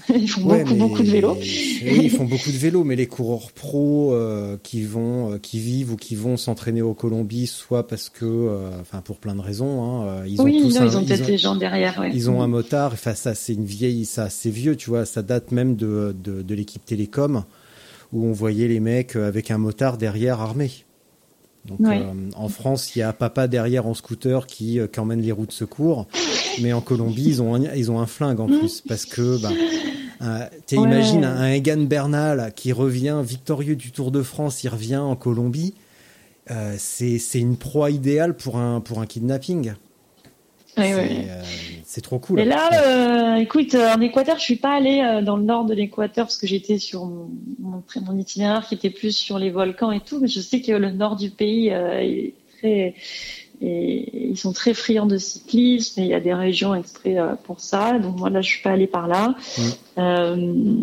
Ils font Ouais, beaucoup, mais- beaucoup de vélos. Oui, ils font beaucoup de vélos, mais les coureurs pros qui vont, qui vivent ou qui vont s'entraîner au Colombie, soit parce que, enfin pour plein de raisons, hein, ils ont oui, tous non, un, ils ont peut-être des gens derrière. Ouais. ils ont un motard. Enfin ça, c'est une vieille, ça, c'est vieux, tu vois. Ça date même de de, de l'équipe Télécom où on voyait les mecs euh, avec un motard derrière armé. Donc Ouais. euh, en France, il y a papa derrière en scooter qui, euh, qui emmène les roues de secours, mais en Colombie, ils ont un, ils ont un flingue en plus parce que bah, euh, tu Ouais. imagines un, Egan Bernal qui revient victorieux du Tour de France, il revient en Colombie. C'est c'est une proie idéale pour un pour un kidnapping. Ouais, C'est trop cool. Et là, euh, écoute, euh, en Équateur, je suis pas allée euh, dans le nord de l'Équateur parce que j'étais sur mon, mon, mon itinéraire qui était plus sur les volcans et tout, mais je sais que le nord du pays euh, est très, et ils sont très friands de cyclisme et il y a des régions exprès pour ça. Donc moi là, je suis pas allée par là. Mm. Euh,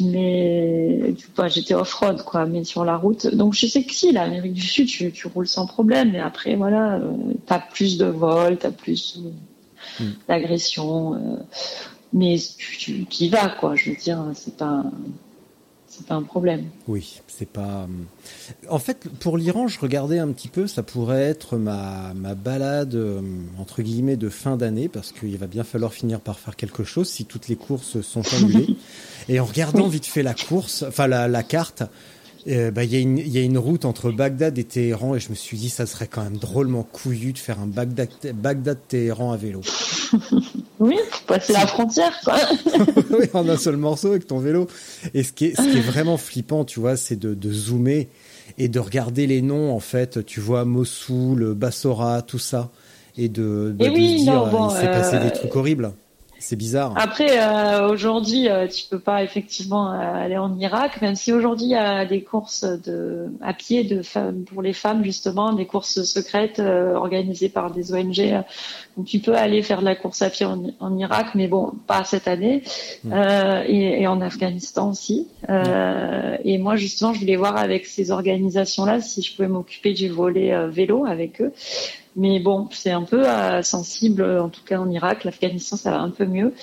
mais bah, j'étais off-road quoi, mais sur la route. Donc je sais que si l'Amérique du Sud, tu, tu roules sans problème. Mais après voilà, euh, t'as plus de vols, t'as plus Mm. d'agression. euh, mais tu, tu, tu y vas quoi. Je veux dire, c'est pas c'est pas un problème. Oui, c'est pas. euh, En fait, pour l'Iran, je regardais un petit peu, ça pourrait être ma, ma balade, euh, entre guillemets, de fin d'année, parce qu'il va bien falloir finir par faire quelque chose si toutes les courses sont annulées. Et en regardant vite fait la course, enfin la, la carte, euh, bah, il y, a une- il y a une route entre Bagdad et Téhéran, et je me suis dit, ça serait quand même drôlement couillu de faire un Bagdad- Bagdad-Téhéran à vélo. Oui, faut passer la frontière quoi. oui, en un seul morceau avec ton vélo. Et ce qui est, ce qui est vraiment flippant, tu vois, c'est de, de zoomer et de regarder les noms, en fait. Tu vois, Mossoul, Bassora, tout ça. Et de, de, Et de se dire, non, bon, il s'est passé euh, des trucs horribles. C'est bizarre. Après, euh, aujourd'hui, euh, tu peux pas effectivement euh, aller en Irak, même si aujourd'hui il y a des courses de à pied de femmes pour les femmes justement, des courses secrètes euh, organisées par des ONG. donc tu peux aller faire de la course à pied en, en Irak, mais bon, pas cette année, euh, et, et en Afghanistan aussi. Euh, Et moi justement, je voulais voir avec ces organisations-là si je pouvais m'occuper du volet vélo avec eux. Mais bon, c'est un peu euh, sensible, en tout cas en Irak. L'Afghanistan, ça va un peu mieux.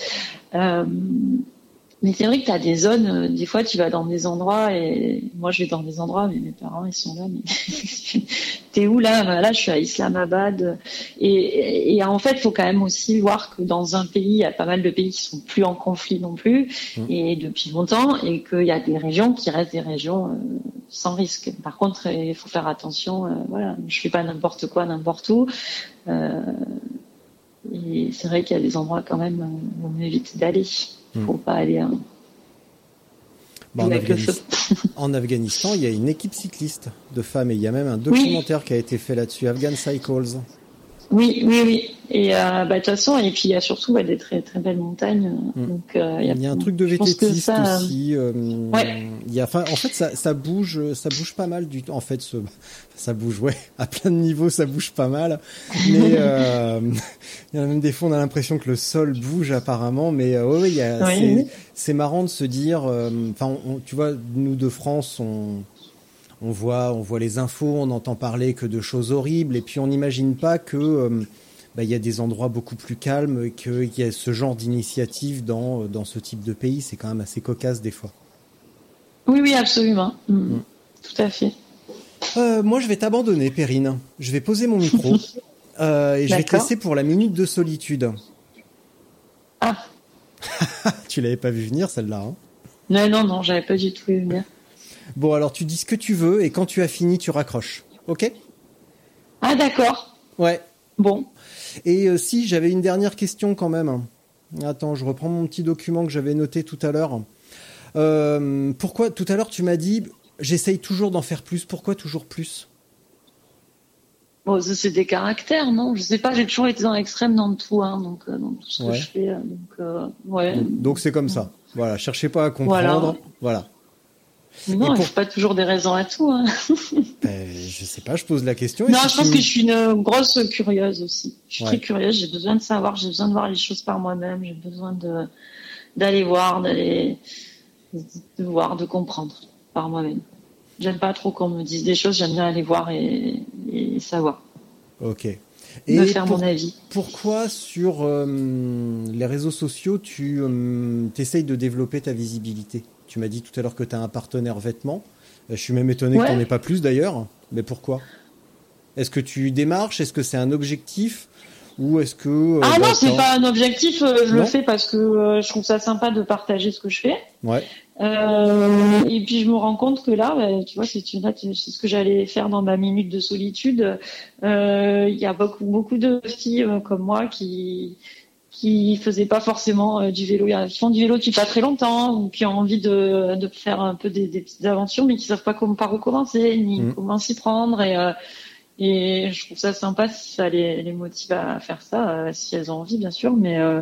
Mais c'est vrai que tu as des zones, euh, des fois tu vas dans des endroits et moi je vais dans des endroits mais mes parents ils sont là mais t'es où là? Bah, Là je suis à Islamabad et, et en fait il faut quand même aussi voir que dans un pays il y a pas mal de pays qui sont plus en conflit non plus et depuis longtemps et qu'il y a des régions qui restent des régions euh, sans risque. Par contre il faut faire attention, euh, voilà, je fais pas n'importe quoi n'importe où. Euh, et c'est vrai qu'il y a des endroits quand même où on évite d'aller. Faut pas aller. Bah, en Afghanistan, il y a une équipe cycliste de femmes et il y a même un documentaire qui a été fait là-dessus, Afghan Cycles. Oui, oui, oui. Et euh, bah, de toute façon, et puis il y a surtout bah, des très très belles montagnes. Mm. Donc euh, Il y a un truc de vététiste ça, aussi. euh, Ouais. il y a, enfin, en fait, ça, ça bouge, ça bouge pas mal du En fait, ce- ça bouge, ouais, à plein de niveaux, ça bouge pas mal. Mais euh, il y en a même des fois, on a l'impression que le sol bouge apparemment. Mais euh, ouais, ouais, il y a, c'est, oui. c'est marrant de se dire. euh, Enfin, tu vois, nous de France, on on voit, on voit les infos, on entend parler que de choses horribles, et puis on n'imagine pas que euh, bah, il y a des endroits beaucoup plus calmes, et qu'il y a ce genre d'initiative dans dans ce type de pays. C'est quand même assez cocasse des fois. Oui, oui, absolument. Mm. Tout à fait. Euh, moi, je vais t'abandonner, Perrine. Je vais poser mon micro euh, et je vais te laisser pour la minute de solitude. Ah, Tu l'avais pas vu venir celle-là. Hein? Non, non, non, j'avais pas du tout vu venir. Bon, alors tu dis ce que tu veux et quand tu as fini, tu raccroches. Ok? Ah, d'accord. Ouais. Bon. Et euh, si j'avais une dernière question quand même. Attends, je reprends mon petit document que j'avais noté tout à l'heure. Euh, pourquoi tout à l'heure tu m'as dit j'essaye toujours d'en faire plus. Pourquoi toujours plus? Bon, c'est des caractères, non? Je sais pas, j'ai toujours été dans l'extrême dans tout, hein, donc euh, dans tout ce Ouais. que je fais. Donc, euh, ouais. Donc c'est comme ça. Voilà, cherchez pas à comprendre. Voilà. Non, pour- pas toujours des raisons à tout. Hein. Ben, je sais pas, je pose la question. Non, si je pense que je suis une grosse curieuse aussi. Je suis Ouais. très curieuse, j'ai besoin de savoir, j'ai besoin de voir les choses par moi-même, j'ai besoin de d'aller voir, d'aller de voir, de comprendre par moi-même. J'aime pas trop qu'on me dise des choses, j'aime bien aller voir et, et savoir, Ok. me Et faire pour- mon avis. pourquoi sur euh, les réseaux sociaux tu euh, essayes de développer ta visibilité? Tu m'as dit tout à l'heure que tu as un partenaire vêtements. Euh, Je suis même étonné que Ouais. tu n'en aies pas plus d'ailleurs. Mais pourquoi? Est-ce que tu démarches? Est-ce que c'est un objectif? Ou est-ce que... euh, ah bah, non, c'est t'as- pas un objectif, euh, je Non. le fais parce que euh, je trouve ça sympa de partager ce que je fais. Ouais. Et puis je me rends compte que là, bah, tu vois, c'est c'est ce que j'allais faire dans ma minute de solitude. Il y a beaucoup, beaucoup de filles comme moi qui qui faisaient pas forcément euh, du vélo, qui font du vélo depuis pas très longtemps ou qui ont envie de, de faire un peu des, des petites aventures, mais qui savent pas comment par où commencer ni Mm. comment s'y prendre. Et euh, et je trouve ça sympa si ça les, les motive à faire ça, euh, si elles ont envie, bien sûr. Mais euh,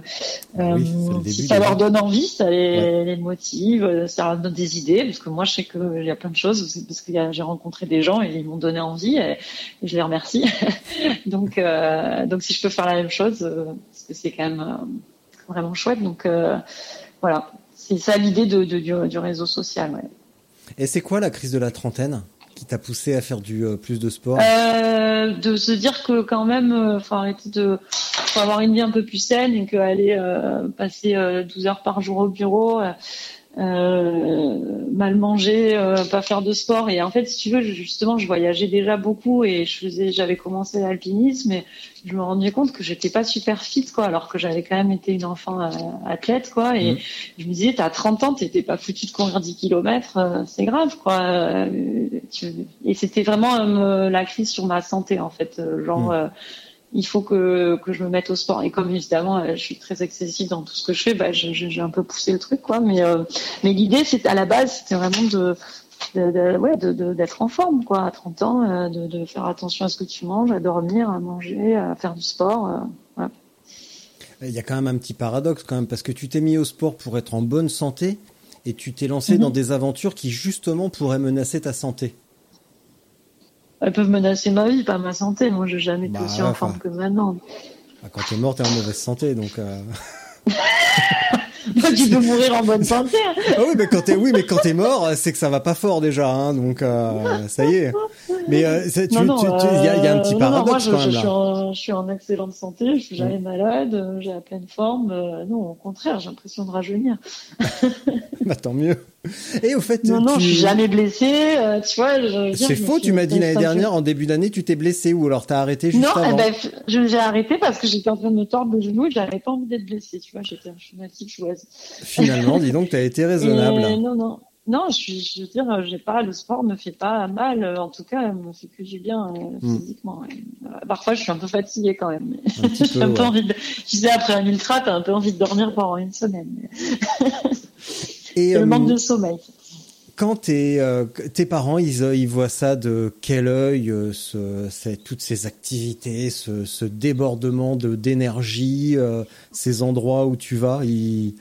Ah oui, début, si ça déjà. leur donne envie, ça les, Ouais. les motive, ça leur donne des idées. Parce que moi, je sais qu'il y a plein de choses. Parce que j'ai rencontré des gens et ils m'ont donné envie et, et je les remercie. donc, donc si je peux faire la même chose, parce que c'est quand même euh, vraiment chouette. Donc euh, voilà, c'est ça l'idée de, de- du, du réseau social. Ouais. Et c'est quoi la crise de la trentaine qui t'a poussé à faire du euh, plus de sport? Euh, de se dire que quand même, euh, faut arrêter de, faut avoir une vie un peu plus saine et qu'aller passer euh, 12 heures par jour au bureau, euh, euh, mal manger, euh, pas faire de sport. Et en fait, si tu veux, justement, je voyageais déjà beaucoup et je faisais, j'avais commencé l'alpinisme et je me rendais compte que j'étais pas super fit, quoi, alors que j'avais quand même été une enfant euh, athlète, quoi. Et Mhm. je me disais, t'as 30 ans, t'étais pas foutu de courir 10 kilomètres, c'est grave, quoi. Euh, Et c'était vraiment euh, la crise sur ma santé, en fait. Euh, Genre, Mhm. Il faut que, que je me mette au sport. Et comme évidemment, euh, je suis très excessive dans tout ce que je fais, bah, j'ai un peu poussé le truc, quoi. Mais, euh, mais l'idée, c'est à la base, c'était vraiment de, de, de- ouais, de, de- d'être en forme, quoi. À 30 ans, euh, de, de faire attention à ce que tu manges, à dormir, à manger, à faire du sport. euh. Il y a quand même un petit paradoxe quand même parce que tu t'es mis au sport pour être en bonne santé et tu t'es lancé Mhm. dans des aventures qui justement pourraient menacer ta santé. Elles peuvent menacer ma vie, pas ma santé. Moi, j'ai jamais été Bah, aussi en forme que maintenant. Ah, Quand t'es mort, t'es en mauvaise santé, donc. euh, tu peux mourir en bonne santé. hein. Ah oui, mais quand t'es oui, mais quand t'es mort, c'est que ça va pas fort déjà, hein, donc euh, ça y est. Mais euh, il y, a il y a un petit euh, non, non, paradoxe moi, je, quand je même suis là. en, je suis en excellente santé, je suis jamais malade, euh, j'ai la pleine forme. euh, non, au contraire, j'ai l'impression de rajeunir. Bah, tant mieux. Et au fait, Non, non, tu- je suis jamais blessée. euh, tu vois, c'est faux. Tu m'as dit l'année dernière, en début d'année, tu t'es blessé ou alors t'as arrêté juste Non, eh avant. ben, f- je- j'ai arrêté parce que j'étais en train de me tordre le genou et j'avais pas envie d'être blessée. Tu vois, j'étais un fanatique chouette. Finalement, dis donc, t'as été raisonnable. Et non, non. Non, je, veux dire, j'ai pas, le sport me fait pas mal, euh, en tout cas, me fait que du bien euh, Mm. physiquement. Euh, Parfois, je suis un peu fatiguée quand même. J'ai un peu ouais. envie de, je disais, après un ultra, t'as un peu envie de dormir pendant une semaine. Et le euh, manque de sommeil. quand tes, euh, tes parents, ils, euh, ils voient ça de quel œil, euh, ce, c'est- toutes ces activités, ce, ce débordement de d'énergie, euh, ces endroits où tu vas, ils,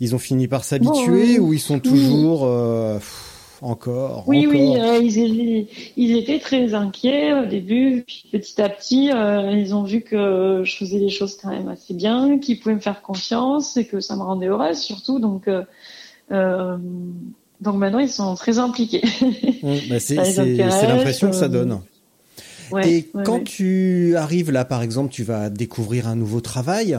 ils ont fini par s'habituer Bon, ou ils sont toujours euh, pff, encore, Oui, encore oui, euh, ils, étaient, ils étaient très inquiets au début, puis petit à petit, euh, ils ont vu que je faisais les choses quand même assez bien, qu'ils pouvaient me faire confiance et que ça me rendait heureuse surtout. Donc, euh, euh, donc maintenant, ils sont très impliqués. Hum, bah, c'est l'impression que ça euh, donne. Ouais, Et ouais, quand ouais. tu arrives là, par exemple, tu vas découvrir un nouveau travail.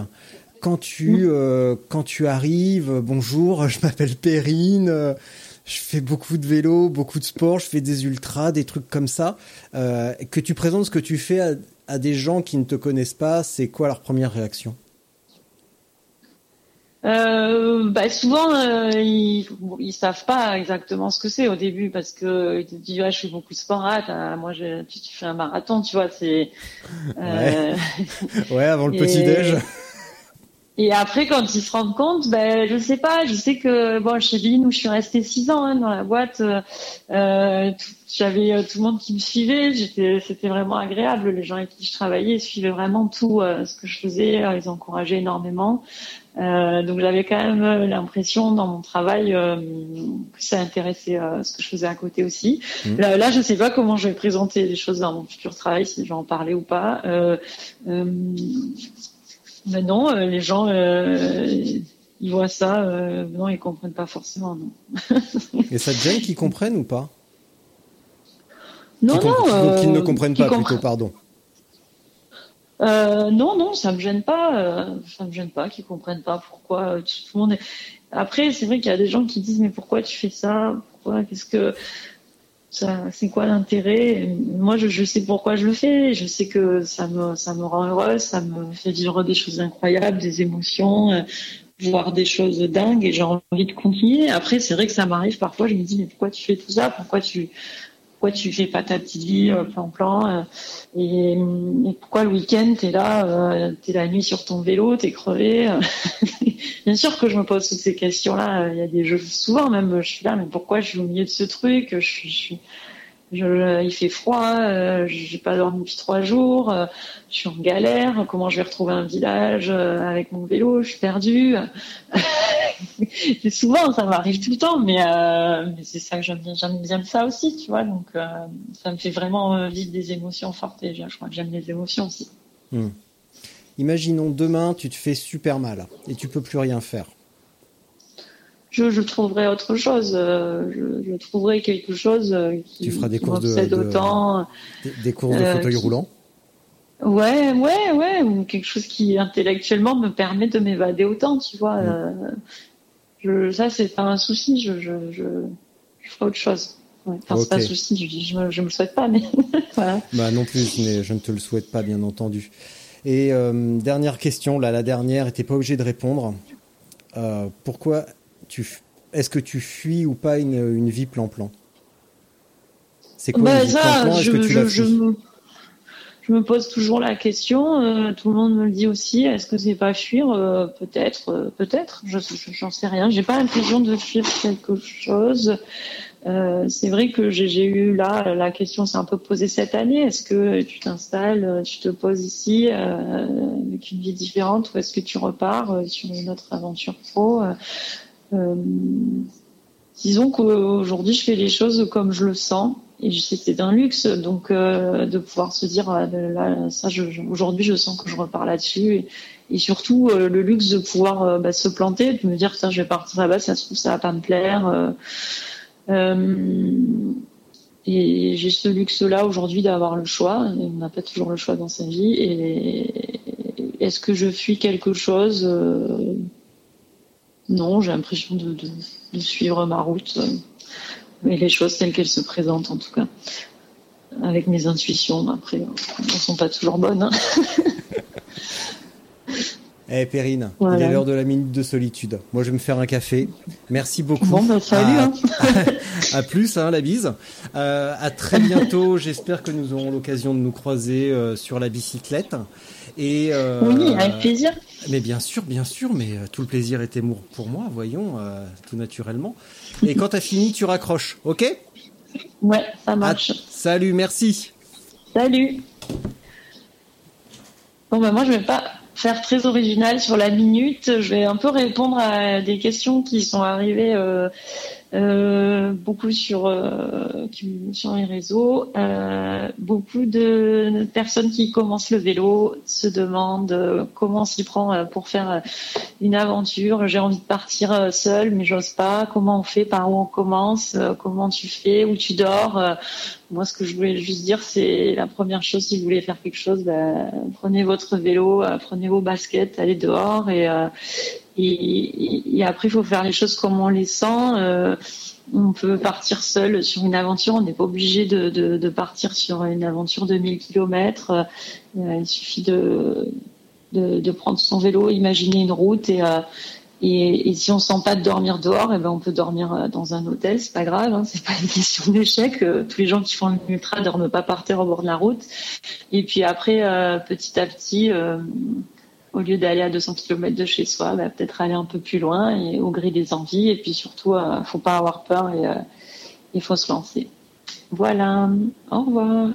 Quand tu, Mm. euh, quand tu arrives, euh, bonjour, je m'appelle Perrine, euh, je fais beaucoup de vélo, beaucoup de sport, je fais des ultras, des trucs comme ça. euh, que tu présentes ce que tu fais à, à des gens qui ne te connaissent pas, c'est quoi leur première réaction? Euh, bah souvent euh, ils, bon, ils savent pas exactement ce que c'est au début parce que ils te disent ouais, je fais beaucoup de sport ah, moi je, tu, tu fais un marathon tu vois c'est euh, Ouais, avant le Et- petit déj. et après quand ils se rendent compte ben je sais pas je sais que bon chez Bean où je suis restée six ans hein, dans la boîte euh, j'avais euh, tout le monde qui me suivait j'étais c'était vraiment agréable. Les gens avec qui je travaillais suivaient vraiment tout ce que je faisais ils encourageaient énormément euh, donc j'avais quand même l'impression dans mon travail euh, que ça intéressait euh, ce que je faisais à côté aussi. Mhm. Là, là, je sais pas comment je vais présenter les choses dans mon futur travail, si je vais en parler ou pas. Euh, mais non, les gens, ils voient ça, non, ils comprennent pas forcément. Non, Et ça te gêne qu'ils comprennent ou pas? Non, comp- non, qu'ils ne comprennent pas plutôt, pardon. Euh, non, non, ça me gêne pas. euh, ça me gêne pas qu'ils comprennent pas pourquoi euh, tout le monde. Après, c'est vrai qu'il y a des gens qui disent mais pourquoi tu fais ça? Pourquoi? Qu'est-ce que ça C'est quoi l'intérêt? Moi, je, je sais pourquoi je le fais. Je sais que ça me ça me rend heureuse, ça me fait vivre des choses incroyables, des émotions, euh, voir des choses dingues, et j'ai envie de continuer. Après, c'est vrai que ça m'arrive parfois. Je me dis mais pourquoi tu fais tout ça? Pourquoi tu pourquoi tu fais pas ta petite vie euh, plan plan euh, et, pourquoi le week-end t'es là euh, t'es la nuit sur ton vélo t'es crevé bien sûr que je me pose toutes ces questions là il y a des jeux souvent même je suis là mais pourquoi je suis au milieu de ce truc je suis, je suis je, il fait froid, euh, j'ai pas dormi depuis trois jours, euh, je suis en galère. Comment je vais retrouver un village euh, avec mon vélo Je suis perdue. Souvent, ça m'arrive tout le temps, mais, euh, mais c'est ça que j'aime bien, j'aime bien ça aussi, tu vois. Donc, euh, ça me fait vraiment euh, vivre des émotions fortes. Et je crois que j'aime les émotions aussi. Imaginons demain, tu te fais super mal et tu peux plus rien faire. Je, je trouverai autre chose. je, je trouverai quelque chose qui, Tu feras des qui courses de- autant. Des, des courses de fauteuil qui- roulant. Ouais, ouais, ouais, ou quelque chose qui intellectuellement me permet de m'évader autant, tu vois. euh, je, ça, c'est pas un souci. Je, je, je, je ferai autre chose. Ouais. Enfin, c'est pas un souci. Je, me, je me le souhaite pas, mais voilà. Bah non plus, mais je ne te le souhaite pas, bien entendu. Et euh, dernière question, là, la dernière, et t'es pas obligé de répondre. Euh, pourquoi tu, est-ce que tu fuis ou pas une, une vie plan-plan? C'est quoi Bah, une vie ça, plan-plan? Est-ce que tu la fuis? Je me pose toujours la question. euh, tout le monde me le dit aussi. Est-ce que c'est pas fuir Euh, Peut-être, euh, peut-être. Je, je- j'en sais rien. J'ai pas l'impression de fuir quelque chose. C'est vrai que j'ai eu là la question s'est un peu posée cette année. Est-ce que tu t'installes, tu te poses ici avec une vie différente ou est-ce que tu repars sur une autre aventure pro Disons qu'aujourd'hui je fais les choses comme je le sens et c'est un luxe donc euh, de pouvoir se dire ah, là ça aujourd'hui je sens que je repars là-dessus et, et surtout euh, le luxe de pouvoir euh, bah, se planter de me dire tiens je vais partir là-bas ça se trouve ça va pas me plaire et j'ai ce luxe-là aujourd'hui d'avoir le choix. On n'a pas toujours le choix dans sa vie. Et est-ce que je fuis quelque chose? Non, j'ai l'impression de, suivre ma route. Mais les choses telles qu'elles se présentent, en tout cas. Avec mes intuitions, après, elles ne sont pas toujours bonnes. Hein. Eh Perrine, il est l'heure de la minute de solitude. Moi, je vais me faire un café. Merci beaucoup. Bon, bah, salut. À, hein. à, plus, hein, la bise. Euh, à très bientôt. J'espère que nous aurons l'occasion de nous croiser euh, sur la bicyclette. Et euh, oui, avec plaisir. Mais bien sûr, bien sûr. Mais euh, tout le plaisir était pour moi, voyons, euh, tout naturellement. Et quand t'as fini, tu raccroches, ok? Ouais, ça marche. salut, merci. Salut. Bon, bah moi, je vais pas faire très original sur la minute. Je vais un peu répondre à des questions qui sont arrivées euh, euh, beaucoup sur sur les réseaux. Beaucoup de personnes qui commencent le vélo se demandent euh, comment s'y prend euh, pour faire une aventure. J'ai envie de partir seul, mais j'ose pas. Comment on fait? Par où on commence? Comment tu fais? Où tu dors? Moi, ce que je voulais juste dire, c'est la première chose. Si vous voulez faire quelque chose, bah, prenez votre vélo, prenez vos baskets, allez dehors et et, après, il faut faire les choses comme on les sent. Euh, on peut partir seul sur une aventure. On n'est pas obligé de, partir sur une aventure de 1000 km. Euh, il suffit de, prendre son vélo, imaginer une route et, euh, si on sent pas de dormir dehors, et eh ben on peut dormir dans un hôtel, c'est pas grave, hein, c'est pas une question d'échec. Tous les gens qui font l'ultra dorment pas par terre au bord de la route. Et puis après, petit à petit, au lieu d'aller à 200 km de chez soi, bah, peut-être aller un peu plus loin et au gré des envies. Et puis surtout, euh, faut pas avoir peur et euh, il faut se lancer. Voilà. Au revoir.